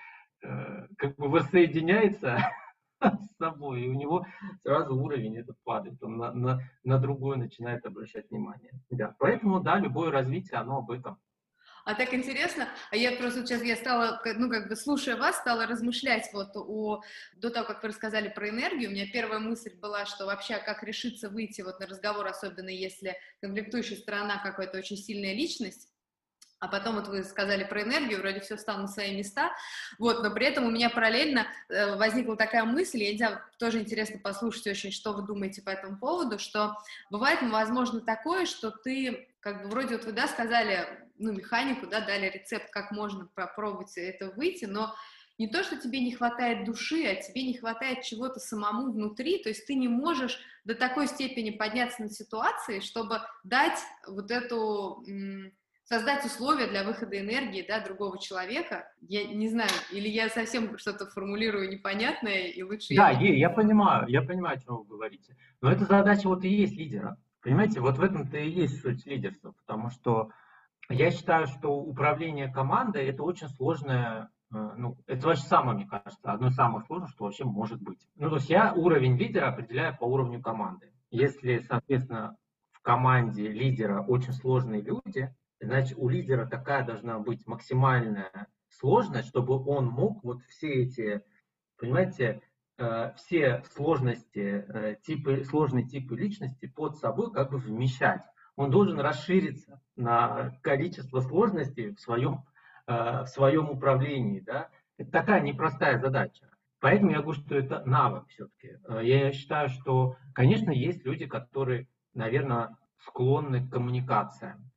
э, как бы воссоединяется с собой, и у него сразу уровень этот падает, он на, на, на другое начинает обращать внимание. Да. Поэтому, да, любое развитие, оно об этом. А так интересно, а я просто сейчас, я стала, ну, как бы, слушая вас, стала размышлять вот о, до того, как вы рассказали про энергию, у меня первая мысль была, что вообще, как решиться выйти вот на разговор, особенно если конфликтующая сторона какая-то очень сильная личность, а потом вот вы сказали про энергию, вроде все встало на свои места, вот, но при этом у меня параллельно э, возникла такая мысль, я тоже интересно послушать очень, что вы думаете по этому поводу, что бывает, возможно, такое, что ты, как бы, вроде вот вы, да, сказали, ну, механику, да, дали рецепт, как можно попробовать это выйти, но не то, что тебе не хватает души, а тебе не хватает чего-то самому внутри, то есть ты не можешь до такой степени подняться на ситуации, чтобы дать вот эту, создать условия для выхода энергии, да, другого человека. Я не знаю, или я совсем что-то формулирую непонятное, и лучше... Да, я, я понимаю, я понимаю, о чем вы говорите. Но эта задача вот и есть лидера. Понимаете, вот в этом-то и есть суть лидерства, потому что я считаю, что управление командой это очень сложное, э, ну, это вообще самое, мне кажется, одно из самых сложных, что вообще может быть. Ну, то есть я уровень лидера определяю по уровню команды. Если, соответственно, в команде лидера очень сложные люди, значит, у лидера такая должна быть максимальная сложность, чтобы он мог вот все эти, понимаете, э, все сложности, э, типы, сложные типы личности под собой как бы вмещать он должен расшириться на количество сложностей в своем, э, в своем управлении. Да? Это такая непростая задача. Поэтому я говорю, что это навык все-таки. Я считаю, что, конечно, есть люди, которые, наверное, склонны к коммуникациям.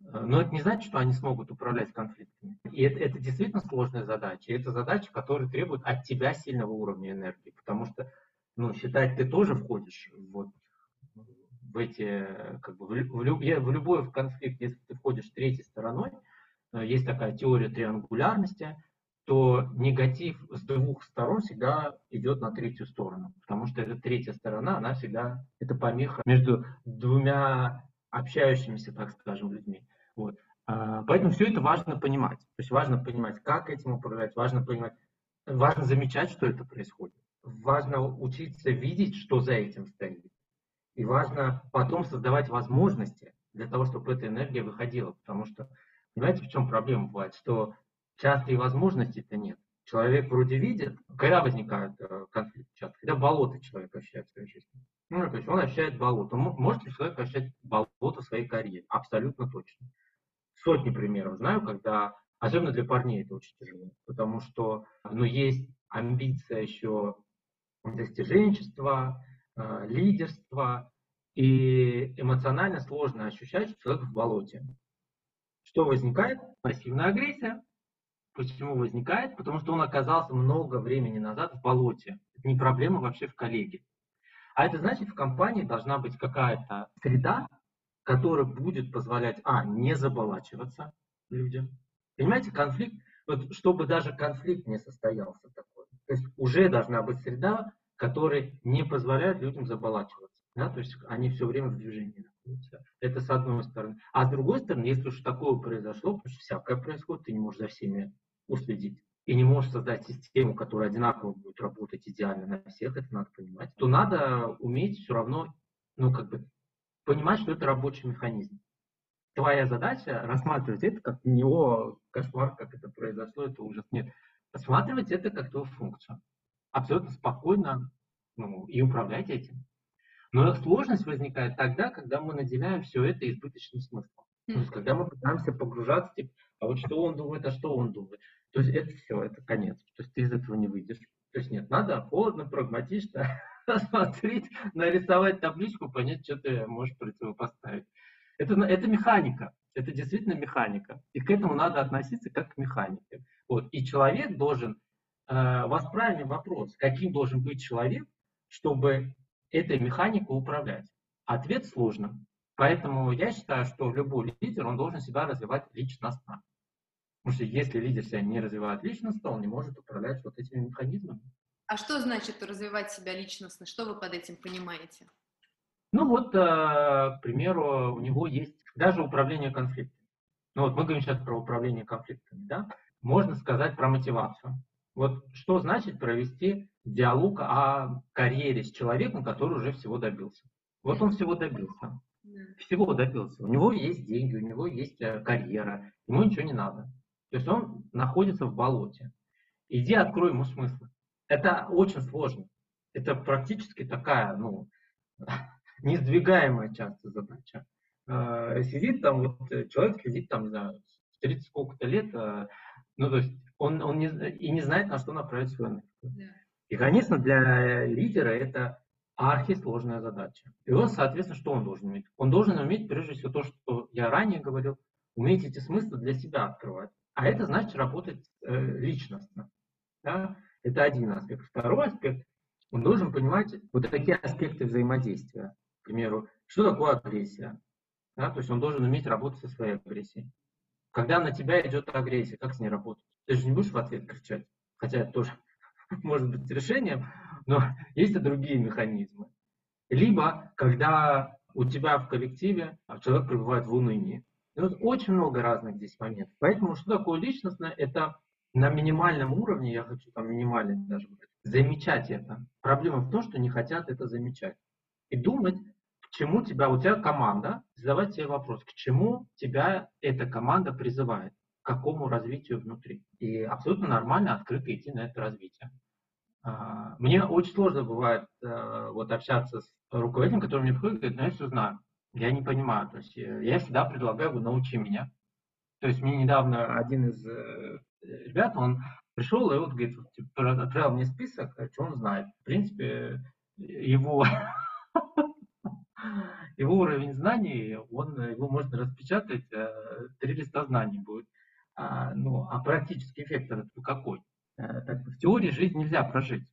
Но это не значит, что они смогут управлять конфликтами. И это, это действительно сложная задача. И это задача, которая требует от тебя сильного уровня энергии. Потому что, ну, считать, ты тоже входишь вот, в эти, как бы, в, в, в любой конфликт, если ты входишь третьей стороной, э, есть такая теория триангулярности, то негатив с двух сторон всегда идет на третью сторону, потому что эта третья сторона, она всегда, это помеха между двумя общающимися, так скажем, людьми. Вот. А, поэтому все это важно понимать. То есть важно понимать, как этим управлять, важно понимать, важно замечать, что это происходит. Важно учиться видеть, что за этим стоит. И важно потом создавать возможности для того, чтобы эта энергия выходила. Потому что, понимаете, в чем проблема бывает? Что часто и возможностей-то нет. Человек вроде видит, когда возникает э, конфликт часто, когда болото человек ощущает в своей жизни. Ну, то есть он ощущает болото. Может ли человек ощущать болото в своей карьере? Абсолютно точно. Сотни примеров знаю, когда, особенно для парней это очень тяжело, потому что ну, есть амбиция еще достиженчества, э, лидерства, и эмоционально сложно ощущать, что человек в болоте. Что возникает? Пассивная агрессия. Почему возникает? Потому что он оказался много времени назад в болоте. Это не проблема вообще в коллеге. А это значит, в компании должна быть какая-то среда, который будет позволять, а, не заболачиваться людям. Понимаете, конфликт, вот чтобы даже конфликт не состоялся такой. То есть уже должна быть среда, которая не позволяет людям заболачиваться. Да? То есть они все время в движении находятся. Это с одной стороны. А с другой стороны, если уж такое произошло, потому что всякое происходит, ты не можешь за всеми уследить и не можешь создать систему, которая одинаково будет работать идеально на всех, это надо понимать, то надо уметь все равно, ну, как бы, понимать, что это рабочий механизм. Твоя задача рассматривать это как не кошмар, как это произошло, это ужас. Нет. Рассматривать это как твою функцию. Абсолютно спокойно ну, и управлять этим. Но сложность возникает тогда, когда мы наделяем все это избыточным смыслом. То есть, когда мы пытаемся погружаться, типа, а вот что он думает, а что он думает. То есть это все, это конец. То есть ты из этого не выйдешь. То есть нет, надо холодно, прагматично смотреть, нарисовать табличку, понять, что ты можешь противопоставить. Это, это механика. Это действительно механика. И к этому надо относиться как к механике. Вот. И человек должен, э, вас правильный вопрос, каким должен быть человек, чтобы этой механикой управлять? Ответ сложно. Поэтому я считаю, что любой лидер, он должен себя развивать личностно. Потому что если лидер себя не развивает личностно, он не может управлять вот этими механизмами. А что значит развивать себя личностно? Что вы под этим понимаете? Ну вот, э, к примеру, у него есть даже управление конфликтами. Ну вот мы говорим сейчас про управление конфликтами, да? Можно сказать про мотивацию. Вот что значит провести диалог о карьере с человеком, который уже всего добился? Вот он всего добился. Всего добился. У него есть деньги, у него есть э, карьера, ему ничего не надо. То есть он находится в болоте. Иди открой ему смысл. Это очень сложно. Это практически такая, ну, неиздвигаемая часто задача. Э, сидит там, вот э, человек сидит там, не знаю, 30 сколько-то лет, э, ну, то есть он, он не, и не знает, на что направить свою энергию. И, конечно, для лидера это архисложная задача. И он, соответственно, что он должен уметь? Он должен уметь, прежде всего, то, что я ранее говорил, уметь эти смыслы для себя открывать. А это значит работать э, личностно. Да? Это один аспект. Второй аспект, он должен понимать вот такие аспекты взаимодействия. К примеру, что такое агрессия? Да? То есть он должен уметь работать со своей агрессией. Когда на тебя идет агрессия, как с ней работать? Ты же не будешь в ответ кричать. Хотя это тоже может быть решением, но есть и другие механизмы. Либо, когда у тебя в коллективе человек пребывает в унынии. И вот очень много разных здесь моментов. Поэтому что такое личностное? Это на минимальном уровне, я хочу там минимально даже замечать это. Проблема в том, что не хотят это замечать. И думать, к чему тебя, у тебя команда, задавать себе вопрос, к чему тебя эта команда призывает, к какому развитию внутри. И абсолютно нормально открыто идти на это развитие. А, мне очень сложно бывает э, вот общаться с руководителем, который мне приходит говорит, ну я все знаю, я не понимаю. То есть э, я всегда предлагаю, научи меня. То есть мне недавно один из э, ребят, он пришел и вот говорит, типа, отправил мне список, что он знает. В принципе, его его уровень знаний, он, его можно распечатать, три листа знаний будет. А, ну, а практический эффект какой? Э, так, в теории жизнь нельзя прожить.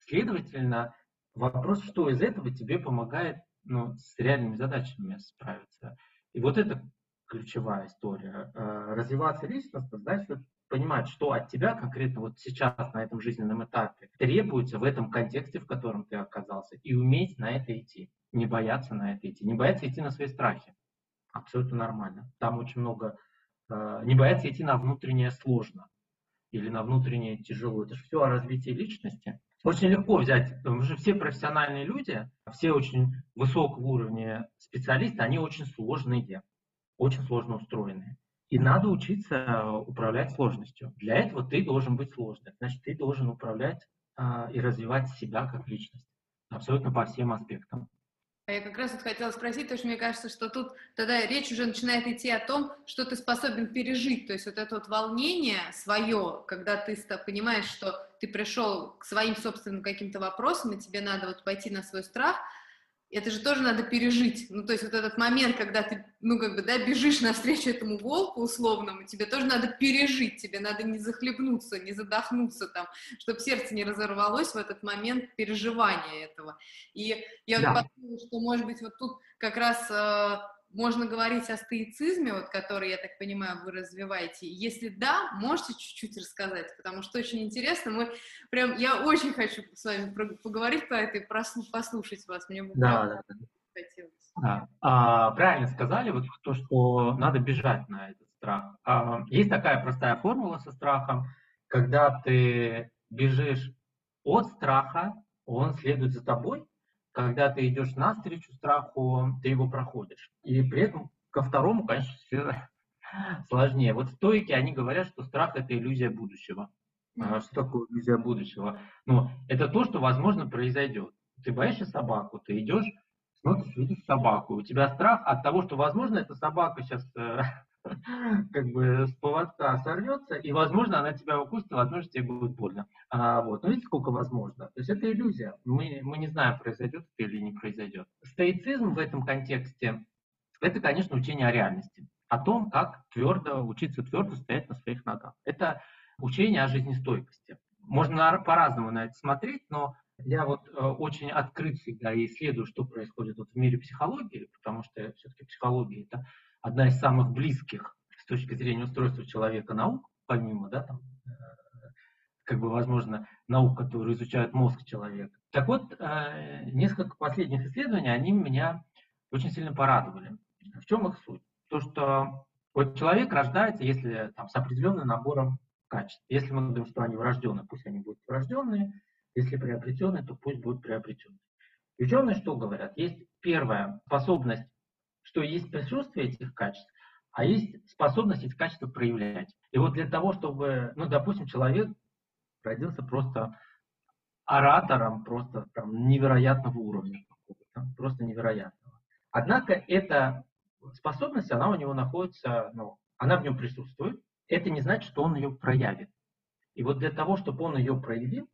Следовательно, вопрос, что из этого тебе помогает ну, с реальными задачами справиться. И вот это ключевая история. Э, развиваться личностно значит понимать, что от тебя конкретно вот сейчас на этом жизненном этапе требуется в этом контексте, в котором ты оказался, и уметь на это идти, не бояться на это идти, не бояться идти на свои страхи. Абсолютно нормально. Там очень много... Э, не бояться идти на внутреннее сложно или на внутреннее тяжело. Это же все о развитии личности. Очень легко взять, потому что все профессиональные люди, все очень высокого уровня специалисты, они очень сложные, очень сложно устроенные. И надо учиться управлять сложностью. Для этого ты должен быть сложным. Значит, ты должен управлять а, и развивать себя как личность. Абсолютно по всем аспектам. А я как раз вот хотела спросить, потому что мне кажется, что тут тогда речь уже начинает идти о том, что ты способен пережить, то есть вот это вот волнение свое, когда ты понимаешь, что ты пришел к своим собственным каким-то вопросам, и тебе надо вот пойти на свой страх, это же тоже надо пережить. Ну, то есть вот этот момент, когда ты, ну, как бы, да, бежишь навстречу этому волку условному, тебе тоже надо пережить, тебе надо не захлебнуться, не задохнуться там, чтобы сердце не разорвалось в этот момент переживания этого. И я да. подумала, что, может быть, вот тут как раз э, можно говорить о стоицизме, вот, который, я так понимаю, вы развиваете? Если да, можете чуть-чуть рассказать, потому что очень интересно. Мы прям, я очень хочу с вами поговорить про это и послушать вас. Мне бы да, да, да. хотелось. Да. А, правильно сказали, вот то, что надо бежать на этот страх. А, есть такая простая формула со страхом, когда ты бежишь от страха, он следует за тобой, когда ты идешь навстречу страху, ты его проходишь. И при этом ко второму, конечно, все сложнее. Вот стойки, они говорят, что страх – это иллюзия будущего. А что такое иллюзия будущего? Ну, это то, что, возможно, произойдет. Ты боишься собаку, ты идешь, смотришь, видишь собаку. У тебя страх от того, что, возможно, эта собака сейчас э, как бы с поводка сорвется, и, возможно, она тебя укусит, и, возможно, тебе будет больно. А, вот. Но видите, сколько возможно. То есть это иллюзия. Мы, мы не знаем, произойдет это или не произойдет. Стоицизм в этом контексте – это, конечно, учение о реальности, о том, как твердо, учиться твердо стоять на своих ногах. Это учение о жизнестойкости. Можно по-разному на это смотреть, но я вот э, очень открыт всегда и исследую, что происходит вот в мире психологии, потому что все-таки психология – это одна из самых близких с точки зрения устройства человека наук, помимо, да, там, э, как бы, возможно, наук, которые изучают мозг человека. Так вот, э, несколько последних исследований, они меня очень сильно порадовали. В чем их суть? То, что вот человек рождается, если там, с определенным набором качеств. Если мы говорим, что они врожденные, пусть они будут врожденные. Если приобретенные, то пусть будут приобретенные. Ученые что говорят? Есть первая способность что есть присутствие этих качеств, а есть способность эти качества проявлять. И вот для того, чтобы, ну, допустим, человек родился просто оратором, просто там, невероятного уровня, просто невероятного. Однако эта способность, она у него находится, ну, она в нем присутствует. Это не значит, что он ее проявит. И вот для того, чтобы он ее проявил,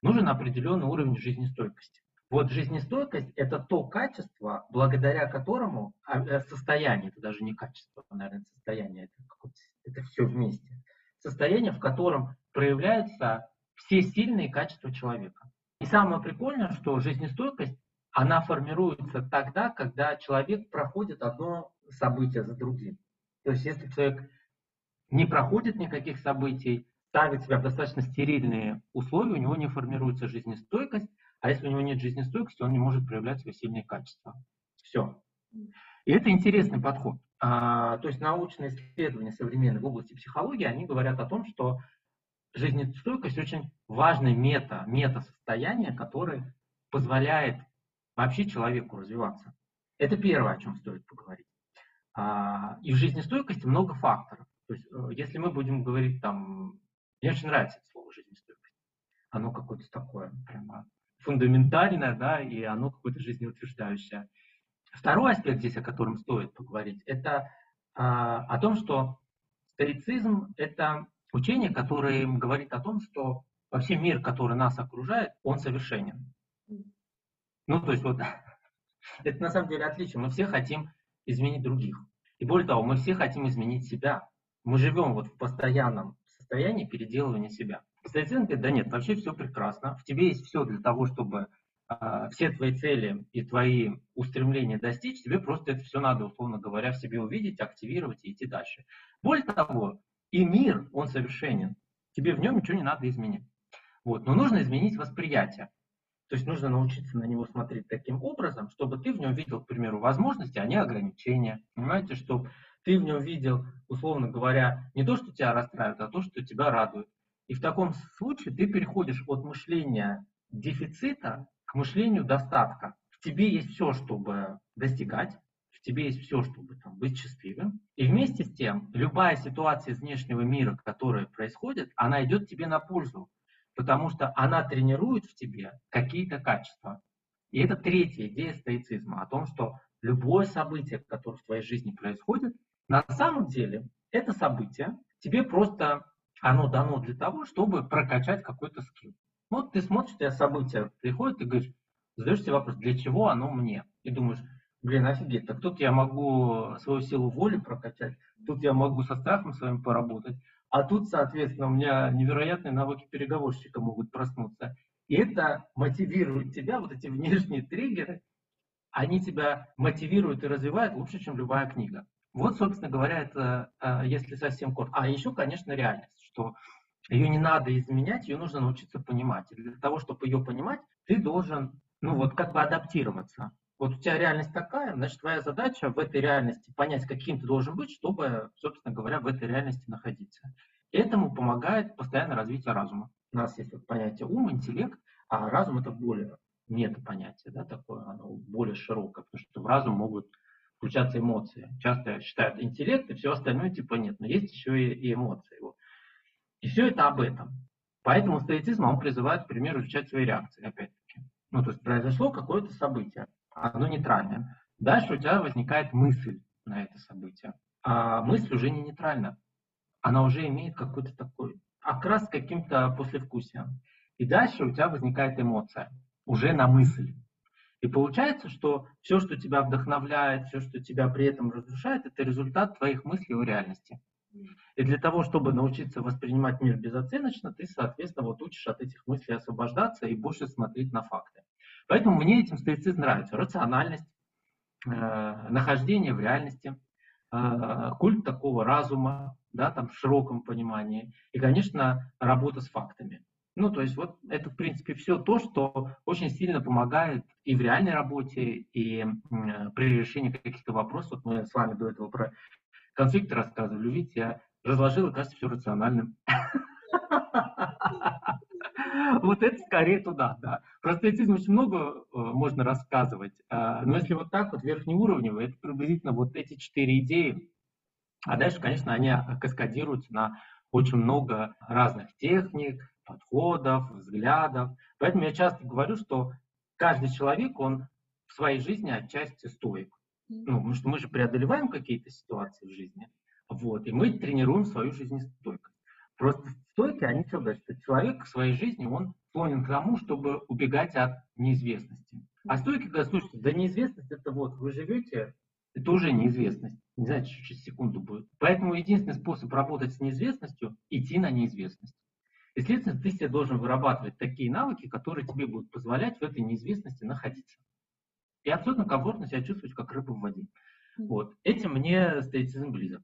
нужен определенный уровень жизнестойкости. Вот жизнестойкость – это то качество, благодаря которому а, э, состояние, это даже не качество, наверное, состояние, это, это все вместе, состояние, в котором проявляются все сильные качества человека. И самое прикольное, что жизнестойкость, она формируется тогда, когда человек проходит одно событие за другим. То есть если человек не проходит никаких событий, ставит себя в достаточно стерильные условия, у него не формируется жизнестойкость, а если у него нет жизнестойкости, он не может проявлять свои сильные качества. Все. И это интересный подход. А, то есть научные исследования современные в области психологии, они говорят о том, что жизнестойкость очень важное мета, мета-состояние, которое позволяет вообще человеку развиваться. Это первое, о чем стоит поговорить. А, и в жизнестойкости много факторов. То есть, э, если мы будем говорить там, мне очень нравится это слово жизнестойкость. Оно какое-то такое прямо фундаментальное, да, и оно какое-то жизнеутверждающее. Второй аспект здесь, о котором стоит поговорить, это а, о том, что стоицизм – это учение, которое говорит о том, что вообще мир, который нас окружает, он совершенен. Ну, то есть вот это на самом деле отличие. Мы все хотим изменить других. И более того, мы все хотим изменить себя. Мы живем вот в постоянном состоянии переделывания себя. Стоицизм говорит, да нет, вообще все прекрасно, в тебе есть все для того, чтобы э, все твои цели и твои устремления достичь, тебе просто это все надо, условно говоря, в себе увидеть, активировать и идти дальше. Более того, и мир, он совершенен, тебе в нем ничего не надо изменить. Вот. Но нужно изменить восприятие. То есть нужно научиться на него смотреть таким образом, чтобы ты в нем видел, к примеру, возможности, а не ограничения. Понимаете, чтобы ты в нем видел, условно говоря, не то, что тебя расстраивает, а то, что тебя радует. И в таком случае ты переходишь от мышления дефицита к мышлению достатка. В тебе есть все, чтобы достигать, в тебе есть все, чтобы там, быть счастливым. И вместе с тем, любая ситуация из внешнего мира, которая происходит, она идет тебе на пользу, потому что она тренирует в тебе какие-то качества. И это третья идея стоицизма, о том, что любое событие, которое в твоей жизни происходит, на самом деле это событие тебе просто оно дано для того, чтобы прокачать какой-то скилл. Вот ты смотришь, у тебя события приходят, и говоришь, задаешь себе вопрос, для чего оно мне? И думаешь, блин, офигеть, так тут я могу свою силу воли прокачать, тут я могу со страхом своим поработать, а тут, соответственно, у меня невероятные навыки переговорщика могут проснуться. И это мотивирует тебя, вот эти внешние триггеры, они тебя мотивируют и развивают лучше, чем любая книга. Вот, собственно говоря, это э, если совсем коротко. А еще, конечно, реальность, что ее не надо изменять, ее нужно научиться понимать. И для того, чтобы ее понимать, ты должен, ну вот, как бы адаптироваться. Вот у тебя реальность такая, значит, твоя задача в этой реальности понять, каким ты должен быть, чтобы, собственно говоря, в этой реальности находиться. Этому помогает постоянное развитие разума. У нас есть вот понятие ум, интеллект, а разум это более метапонятие, да, такое, оно более широкое, потому что в разум могут включаться эмоции. Часто считают интеллект и все остальное типа нет, но есть еще и, и эмоции. Вот. И все это об этом. Поэтому стоицизм, он призывает, к примеру, изучать свои реакции, опять-таки. Ну, то есть произошло какое-то событие, оно нейтральное. Дальше у тебя возникает мысль на это событие. А мысль уже не нейтральна. Она уже имеет какой-то такой окрас каким-то послевкусием. И дальше у тебя возникает эмоция, уже на мысль. И получается, что все, что тебя вдохновляет, все, что тебя при этом разрушает, это результат твоих мыслей о реальности. И для того, чтобы научиться воспринимать мир безоценочно, ты, соответственно, вот учишь от этих мыслей освобождаться и больше смотреть на факты. Поэтому мне этим стоицизм нравится. Рациональность, э, нахождение в реальности, э, культ такого разума, да, там в широком понимании, и, конечно, работа с фактами. Ну, то есть вот это, в принципе, все то, что очень сильно помогает и в реальной работе, и при решении каких-то вопросов. Вот мы с вами до этого про конфликты рассказывали. Видите, я разложил, и кажется, все рациональным. Вот это скорее туда, да. Про стоицизм очень много э, можно рассказывать, а, но если вот так вот верхнеуровнево, это приблизительно вот эти четыре идеи, а дальше, конечно, они каскадируются на очень много разных техник, подходов, взглядов. Поэтому я часто говорю, что каждый человек, он в своей жизни отчасти стоик. Ну, потому что мы же преодолеваем какие-то ситуации в жизни, вот, и мы тренируем свою жизнестойкость. Просто стойки, они что говорят, что человек в своей жизни, он склонен к тому, чтобы убегать от неизвестности. А стойки говорят, слушайте, да неизвестность это вот, вы живете, это уже неизвестность. Не знаете, что через секунду будет. Поэтому единственный способ работать с неизвестностью – идти на неизвестность. Следовательно, ты себе должен вырабатывать такие навыки, которые тебе будут позволять в этой неизвестности находиться. И абсолютно комфортно себя чувствовать, как рыба в воде. Вот. Этим мне стоицизм близок.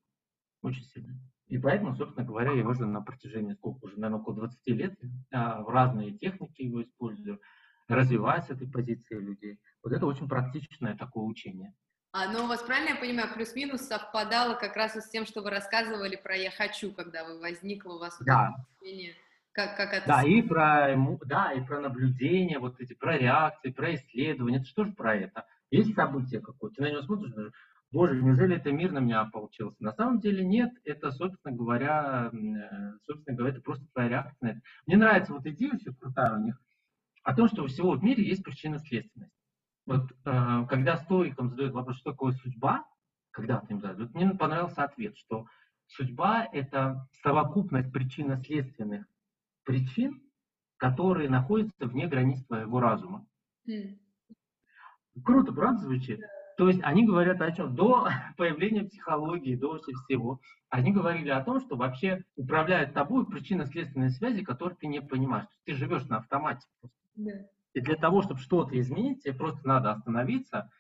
Очень сильно. И поэтому, собственно говоря, я уже на протяжении, сколько уже, наверное, около 20 лет а, в разные техники его использую, развиваю с этой позиции людей. Вот это очень практичное такое учение. А, ну, у вас, правильно я понимаю, плюс-минус совпадало как раз с тем, что вы рассказывали про «я хочу», когда вы возникло у вас да. вот это как, как это... Да, и про, да, и про наблюдение, вот эти, про реакции, про исследования, это что же про это? Есть событие какое-то, ты на него смотришь, боже, неужели это мир на меня получился? На самом деле нет, это, собственно говоря, э, собственно говоря, это просто твоя реакция на это. Мне нравится вот идея все крутая у них, о том, что у всего в мире есть причинно-следственность. Вот э, когда стоикам задают вопрос, что такое судьба, когда им задают, мне понравился ответ, что судьба – это совокупность причинно-следственных причин, которые находятся вне границ твоего разума. Mm. Круто, правда звучит? То есть они говорят о чем? До появления психологии, до всего, они говорили о том, что вообще управляют тобой причинно-следственные связи, которые ты не понимаешь. Ты живешь на автомате. Yeah. И для того, чтобы что-то изменить, тебе просто надо остановиться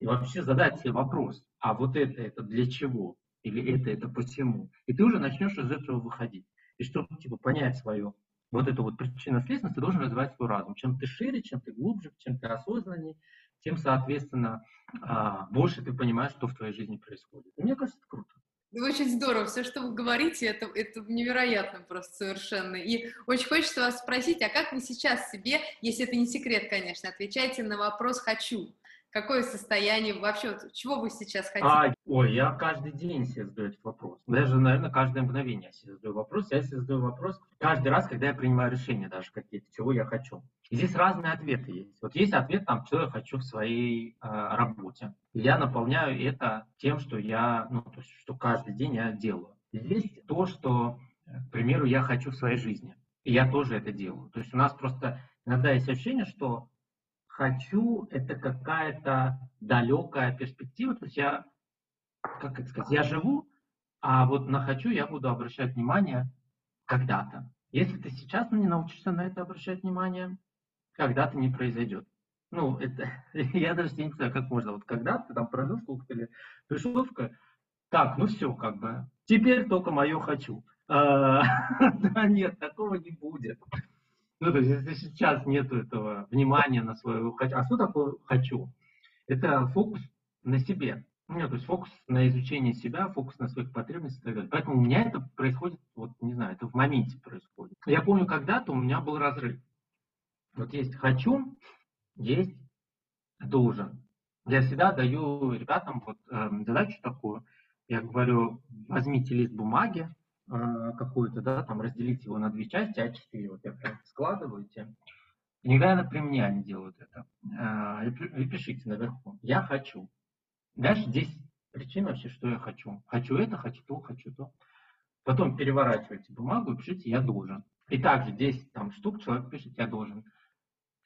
и вообще задать себе вопрос, а вот это, это для чего? Или это, это почему? И ты уже начнешь из этого выходить. И чтобы типа, понять свое вот эту вот причинно-следственность, ты должен развивать свой разум. Чем ты шире, чем ты глубже, чем ты осознаннее, тем, соответственно, а, больше ты понимаешь, что в твоей жизни происходит. И мне кажется, это круто. Очень здорово. Все, что вы говорите, это, это невероятно просто совершенно. И очень хочется вас спросить, а как вы сейчас себе, если это не секрет, конечно, отвечаете на вопрос «хочу»? Какое состояние вообще, вот, чего вы сейчас хотите? А, ой, я каждый день себе задаю этот вопрос. Даже, наверное, каждое мгновение я себе задаю вопрос. Я себе задаю вопрос каждый раз, когда я принимаю решения даже какие-то, чего я хочу. И здесь разные ответы есть. Вот есть ответ, там, что я хочу в своей э, работе. Я наполняю это тем, что я, ну, то есть, что каждый день я делаю. Есть то, что, к примеру, я хочу в своей жизни. И я тоже это делаю. То есть у нас просто иногда есть ощущение, что хочу, это какая-то далекая перспектива. То есть я, как это сказать, я живу, а вот на хочу я буду обращать внимание когда-то. Если ты сейчас не научишься на это обращать внимание, когда-то не произойдет. Ну, это, я даже не знаю, как можно. Вот когда ты там прожил сколько-то лет, пришел в так, ну все, как бы, теперь только мое хочу. А, да нет, такого не будет. Ну, то есть, если сейчас нет этого внимания на свое хочу. А что такое хочу? Это фокус на себе. Ну, то есть фокус на изучение себя, фокус на своих потребностях и так далее. Поэтому у меня это происходит, вот не знаю, это в моменте происходит. Я помню, когда-то у меня был разрыв. Вот есть хочу, есть должен. Я всегда даю ребятам вот э, задачу такую. Я говорю, возьмите лист бумаги какую-то, да, там разделите его на две части, А4, вот я прям складываете. Иногда при мне они делают это. Э, и пишите наверху. Я хочу. Дальше здесь причина вообще, что я хочу. Хочу это, хочу то, хочу то. Потом переворачивайте бумагу и пишите «я должен». И также 10 там, штук человек пишет «я должен».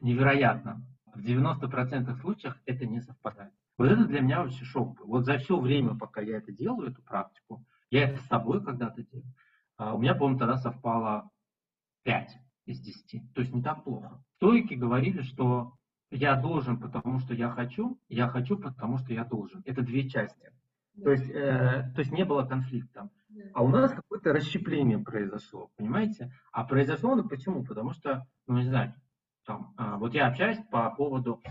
Невероятно. В 90% случаях это не совпадает. Вот это для меня вообще шок. Вот за все время, пока я это делаю, эту практику, я это с собой когда-то делал, а у меня, по-моему, тогда совпало 5 из 10. То есть не так плохо. Стойки говорили, что я должен, потому что я хочу, я хочу, потому что я должен. Это две части. То есть, э, то есть не было конфликта. А у нас какое-то расщепление произошло, понимаете? А произошло оно почему? Потому что, ну не знаю, там, а, вот я общаюсь по поводу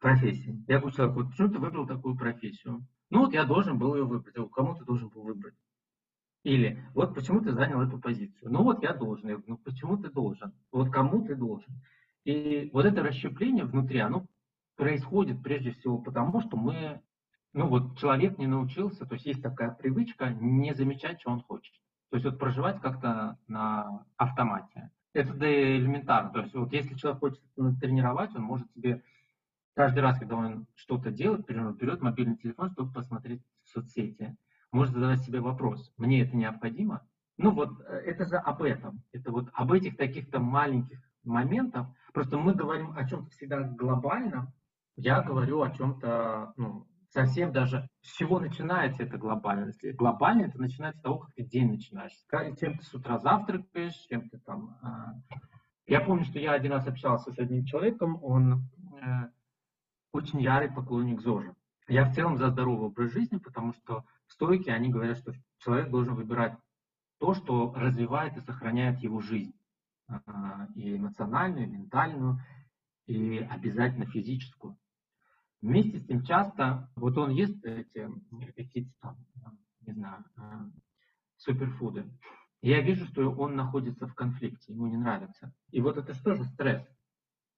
профессии. Я говорю человеку, вот почему ты выбрал такую профессию? Ну вот я должен был ее выбрать. А кому ты должен был выбрать? Или вот почему ты занял эту позицию? Ну вот я должен. Я говорю, ну почему ты должен? Вот кому ты должен? И вот это расщепление внутри, оно происходит прежде всего потому, что мы, ну вот человек не научился, то есть есть такая привычка не замечать, что он хочет. То есть вот проживать как-то на автомате. Это да элементарно. То есть вот если человек хочет тренировать, он может себе каждый раз, когда он что-то делает, например, берет мобильный телефон, чтобы посмотреть соцсети, может задавать себе вопрос, мне это необходимо? Ну вот э, это же об этом. Это вот об этих таких-то маленьких моментах. Просто мы говорим о чем-то всегда глобальном. Я говорю о чем-то, ну, совсем даже с чего начинается эта глобальность. Глобально это начинается с того, как ты день начинаешь. Чем ты с утра завтракаешь, чем ты там... А... Я помню, что я один раз общался с одним человеком, он э, очень ярый поклонник ЗОЖа. Я в целом за здоровый образ жизни, потому что в стойке они говорят, что человек должен выбирать то, что развивает и сохраняет его жизнь. А, и эмоциональную, и ментальную, и обязательно физическую. Вместе с тем часто, вот он ест эти какие-то там, не знаю, а, суперфуды. Я вижу, что он находится в конфликте, ему не нравится. И вот это что же стресс?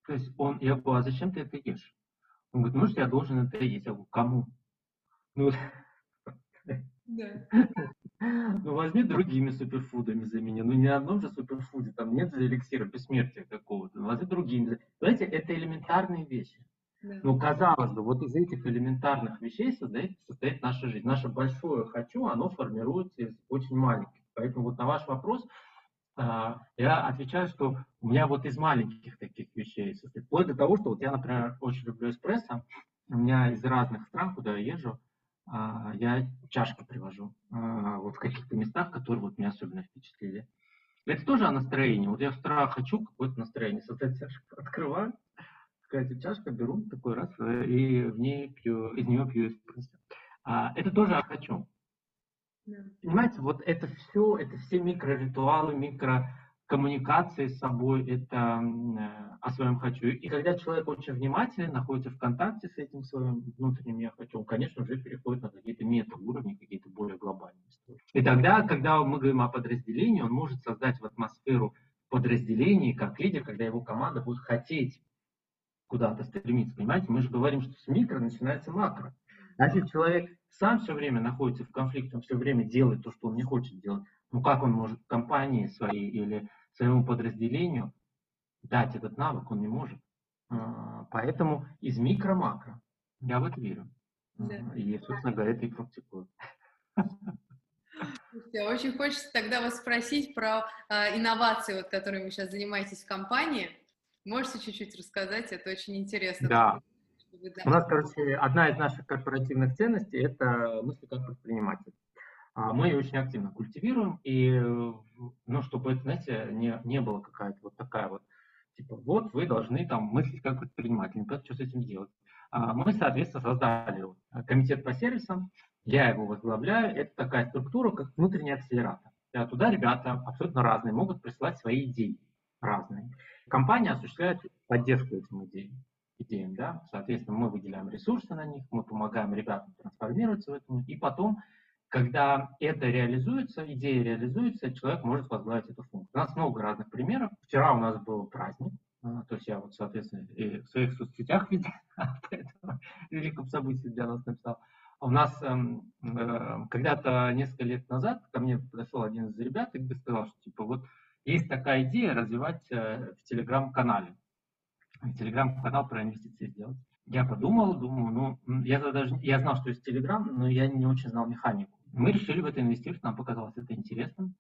То есть он, я говорю, а зачем ты это ешь? Он говорит, ну что я должен это есть. Я говорю, кому? Ну, да. Ну, возьми другими суперфудами замени. Ну, не одном же суперфуде, там нет же эликсира бессмертия какого-то. Ну, возьми другими. Знаете, это элементарные вещи. Да. Ну, казалось бы, вот из этих элементарных вещей создает, состоит наша жизнь. Наше большое «хочу», оно формируется из очень маленьких. Поэтому вот на ваш вопрос я отвечаю, что у меня вот из маленьких таких вещей. Вплоть до того, что вот я, например, очень люблю эспрессо. У меня из разных стран, куда я езжу, а, я чашки привожу а, вот в каких-то местах, которые вот меня особенно впечатлили. Это тоже о настроении. Вот я с утра хочу какое-то настроение, создать чашку, открываю, какая-то чашка, беру такой раз э, и в ней пью, из нее пью эспрессо. А, это тоже о хочу. Понимаете, вот это все, это все микроритуалы, микро коммуникации с собой, это э, о своем хочу. И когда человек очень внимательный, находится в контакте с этим своим внутренним я хочу, он, конечно, уже переходит на какие-то мета-уровни, какие-то более глобальные истории. И тогда, когда мы говорим о подразделении, он может создать в атмосферу подразделений, как лидер, когда его команда будет хотеть куда-то стремиться. Понимаете, мы же говорим, что с микро начинается макро. Если человек сам все время находится в конфликте, он все время делает то, что он не хочет делать, ну как он может компании своей или своему подразделению дать этот навык, он не может. А, поэтому из микро-макро. Я в это верю. Да. И, собственно говоря, это и практикую. Очень хочется тогда вас спросить про э, инновации, вот, которыми вы сейчас занимаетесь в компании. Можете чуть-чуть рассказать? Это очень интересно. Да. У нас, короче, одна из наших корпоративных ценностей – это мысли как предприниматель. А, мы ее очень активно культивируем, и, ну, чтобы знаете, не, не было какая-то вот такая вот, типа, вот вы должны там мыслить как предприниматель, не что с этим делать. А мы, соответственно, создали комитет по сервисам, я его возглавляю, это такая структура, как внутренний акселератор. Туда ребята абсолютно разные могут присылать свои идеи разные. Компания осуществляет поддержку этим идеям. Идеям да? Соответственно, мы выделяем ресурсы на них, мы помогаем ребятам трансформироваться в этом, и потом, когда это реализуется, идея реализуется, человек может возглавить эту функцию. У нас много разных примеров. Вчера у нас был праздник, а, то есть я вот, соответственно, и в своих соцсетях видел, поэтому великом событии для нас написал. У нас эм, э, когда-то несколько лет назад ко мне подошел один из ребят и сказал, что типа вот есть такая идея развивать э, в телеграм-канале. Телеграм-канал про инвестиции сделать. Я подумал, думаю, ну, я даже, я знал, что есть Телеграм, но я не очень знал механику. Мы решили в это инвестировать, нам показалось это интересным.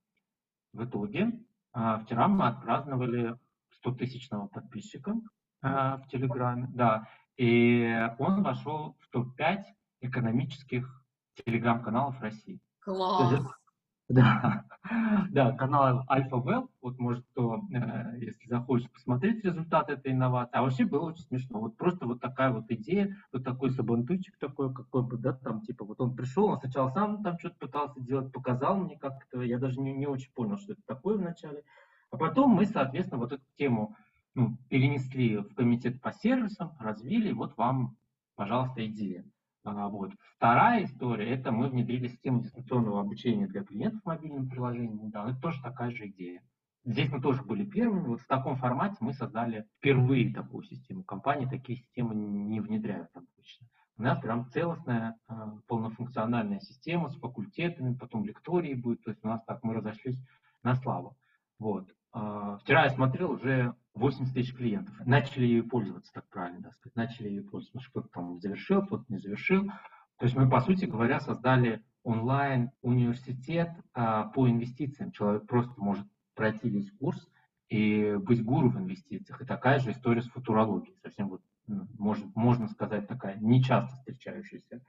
В итоге а, вчера мы отпраздновали 100 тысячного подписчика а, в Телеграме, да, и он вошел в топ-5 экономических телеграм-каналов России. Класс! Да, да, канал Альфа Well, вот может кто, э, если захочет посмотреть результат этой инновации, а вообще было очень смешно, вот просто вот такая вот идея, вот такой сабантуйчик такой, какой бы, да, там типа вот он пришел, он сначала сам там что-то пытался делать, показал мне как-то, я даже не, не очень понял, что это такое вначале, а потом мы, соответственно, вот эту тему ну, перенесли в комитет по сервисам, развили, вот вам, пожалуйста, идея. А, вот. Вторая история – это мы внедрили систему дистанционного обучения для клиентов в мобильном приложении. Да, это тоже такая же идея. Здесь мы тоже были первыми. Вот в таком формате мы создали впервые такую систему. Компании такие системы не внедряют обычно. У нас прям целостная а, полнофункциональная система с факультетами, потом лектории будет. То есть у нас так мы разошлись на славу. Вот. А, вчера я смотрел, уже 80 тысяч клиентов. Начали ее пользоваться, так правильно да, сказать. Начали ее пользоваться. Кто-то там завершил, кто-то не завершил. То есть мы, по сути говоря, создали онлайн-университет а, по инвестициям. Человек просто может пройти весь курс и быть гуру в инвестициях. И такая же история с футурологией. Совсем вот, может, можно сказать, такая нечасто встречающаяся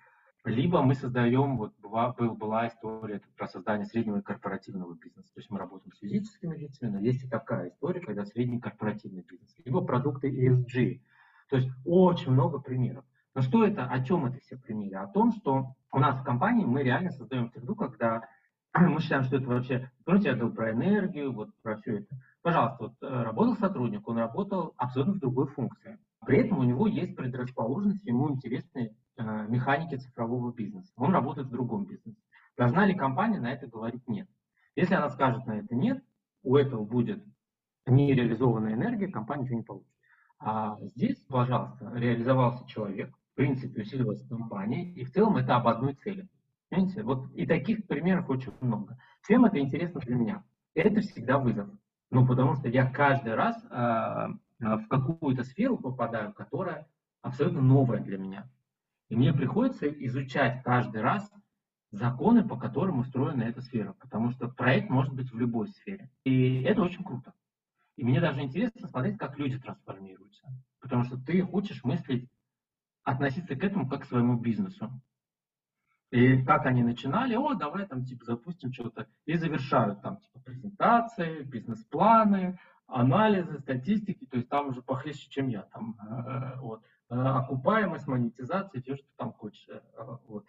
либо мы создаем, вот была, был, была история про создание среднего корпоративного бизнеса. То есть мы работаем с физическими лицами, но есть и такая история, когда средний корпоративный бизнес. Либо продукты ESG. То есть очень много примеров. Но что это, о чем это все примеры? О том, что у нас в компании мы реально создаем среду, когда мы считаем, что это вообще, помните, я говорил про энергию, вот про все это. Пожалуйста, вот э, работал сотрудник, он работал абсолютно в другой функции. При этом у него есть предрасположенность, ему интересны механики цифрового бизнеса. Он работает в другом бизнесе. Должна ли компания на это говорить нет? Если она скажет на это нет, у этого будет нереализованная энергия, компания ничего не получит. А здесь, пожалуйста, реализовался человек, в принципе, усилилась компания, и в целом это об одной цели. Понимаете? Вот и таких примеров очень много. Чем это интересно для меня? Это всегда вызов. Ну, потому что я каждый раз э, в какую-то сферу попадаю, которая абсолютно новая для меня. И мне приходится изучать каждый раз законы, по которым устроена эта сфера, потому что проект может быть в любой сфере. И это очень круто. И мне даже интересно смотреть, как люди трансформируются. Потому что ты хочешь мыслить, относиться к этому как к своему бизнесу. И как они начинали, о, давай там типа запустим что-то. И завершают там типа презентации, бизнес-планы, анализы, статистики. То есть там уже похлеще, чем я. Там, э, вот. Э, окупаемость, монетизация, все, что там хочешь. Э, вот,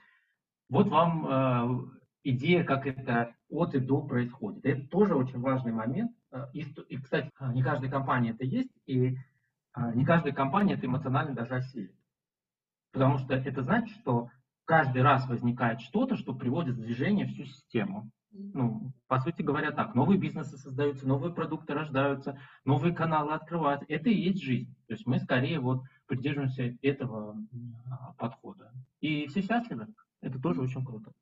вот вам э, идея, как это от и до происходит. Это тоже очень важный момент. И, и кстати, не каждой компании это есть, и не каждая компания это эмоционально даже осилит. Потому что это значит, что каждый раз возникает что-то, что приводит в движение всю систему. Ну, по сути говоря, так, новые бизнесы создаются, новые продукты рождаются, новые каналы открываются. Это и есть жизнь. То есть мы скорее вот придерживаемся этого а, подхода. И все счастливы. Это тоже очень круто.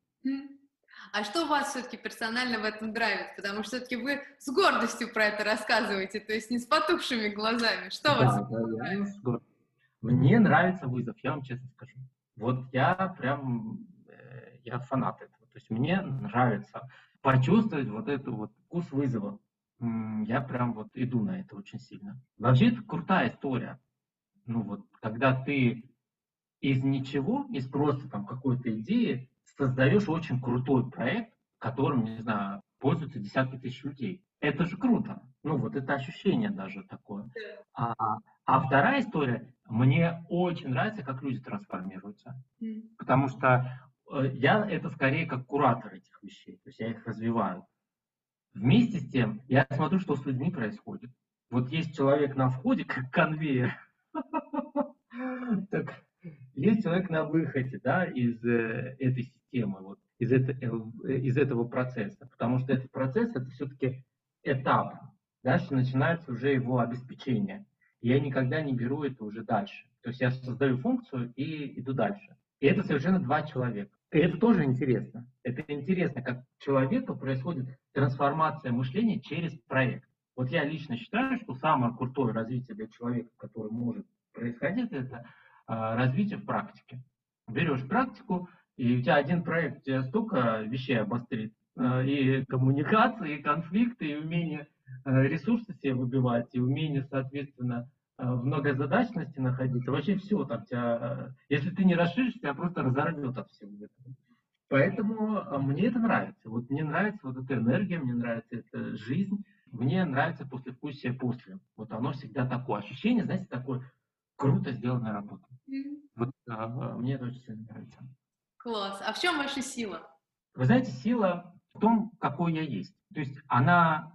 А что вас все-таки персонально в этом драйвит? Потому что все-таки вы с гордостью про это рассказываете, то есть не с потухшими глазами. Что да, вас да, нравится? Мне нравится вызов, я вам честно скажу. Вот я прям, э, я фанат этого. То есть мне нравится почувствовать вот эту вот вкус вызова. Я прям вот иду на это очень сильно. Вообще это крутая история ну вот, когда ты из ничего, из просто там какой-то идеи создаешь очень крутой проект, которым, не знаю, пользуются десятки тысяч людей. Это же круто. Ну, вот это ощущение даже такое. А, а вторая история, мне очень нравится, как люди трансформируются. Потому что э, я это скорее как куратор этих вещей. То есть я их развиваю. Вместе с тем, я смотрю, что с людьми происходит. Вот есть человек на входе, как конвейер. Так, есть человек на выходе, да, из э, этой системы, вот, из, это, э, из этого процесса. Потому что этот процесс, это все-таки этап. Дальше начинается уже его обеспечение. Я никогда не беру это уже дальше. То есть я создаю функцию и иду дальше. И это совершенно два человека. И это тоже интересно. Это интересно, как человеку происходит трансформация мышления через проект. Вот я лично считаю, что самое крутое развитие для человека, которое может происходить, это а, развитие в практике. Берешь практику, и у тебя один проект тебе столько вещей обострит, а, и коммуникации, и конфликты, и умение а, ресурсы себе выбивать, и умение, соответственно, в многозадачности находиться. Вообще все там тебя, если ты не расширишь, тебя просто разорвет от всего. Поэтому мне это нравится. Вот мне нравится вот эта энергия, мне нравится эта жизнь, мне нравится послевкусие после. Вот оно всегда такое. Ощущение, знаете, такое круто сделанная работа. Вот а, мне это очень сильно нравится. Класс. А в чем ваша сила? Вы знаете, сила в том, какой я есть. То есть она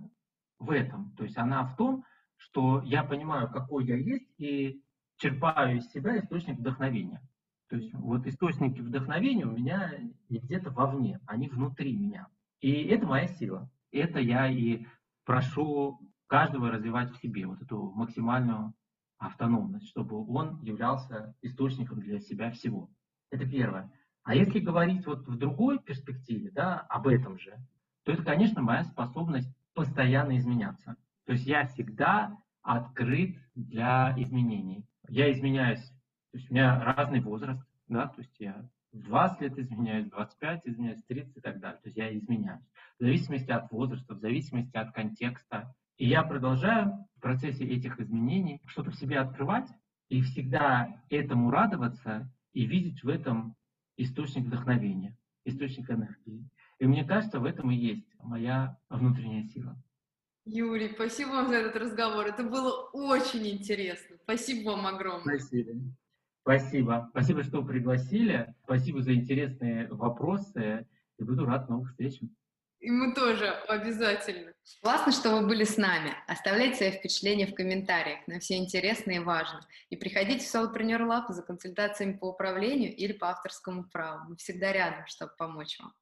в этом. То есть она в том, что я понимаю, какой я есть, и черпаю из себя источник вдохновения. То есть вот источники вдохновения у меня не где-то вовне, они внутри меня. И это моя сила. Это я и прошу каждого развивать в себе, вот эту максимальную автономность, чтобы он являлся источником для себя всего. Это первое. А если говорить вот в другой перспективе, да, об этом же, то это, конечно, моя способность постоянно изменяться. То есть я всегда открыт для изменений. Я изменяюсь, то есть у меня разный возраст, да, то есть я 20 лет изменяюсь, 25 изменяюсь, 30 и так далее. То есть я изменяюсь. В зависимости от возраста, в зависимости от контекста. И я продолжаю в процессе этих изменений что-то в себе открывать и всегда этому радоваться и видеть в этом источник вдохновения, источник энергии. И мне кажется, в этом и есть моя внутренняя сила. Юрий, спасибо вам за этот разговор. Это было очень интересно. Спасибо вам огромное. Спасибо. Спасибо. Спасибо, что пригласили. Спасибо за интересные вопросы. И буду рад новых встречам. И мы тоже обязательно. Классно, что вы были с нами. Оставляйте свои впечатления в комментариях. На все интересно и важно. И приходите в Solopreneur Lab за консультациями по управлению или по авторскому праву. Мы всегда рядом, чтобы помочь вам.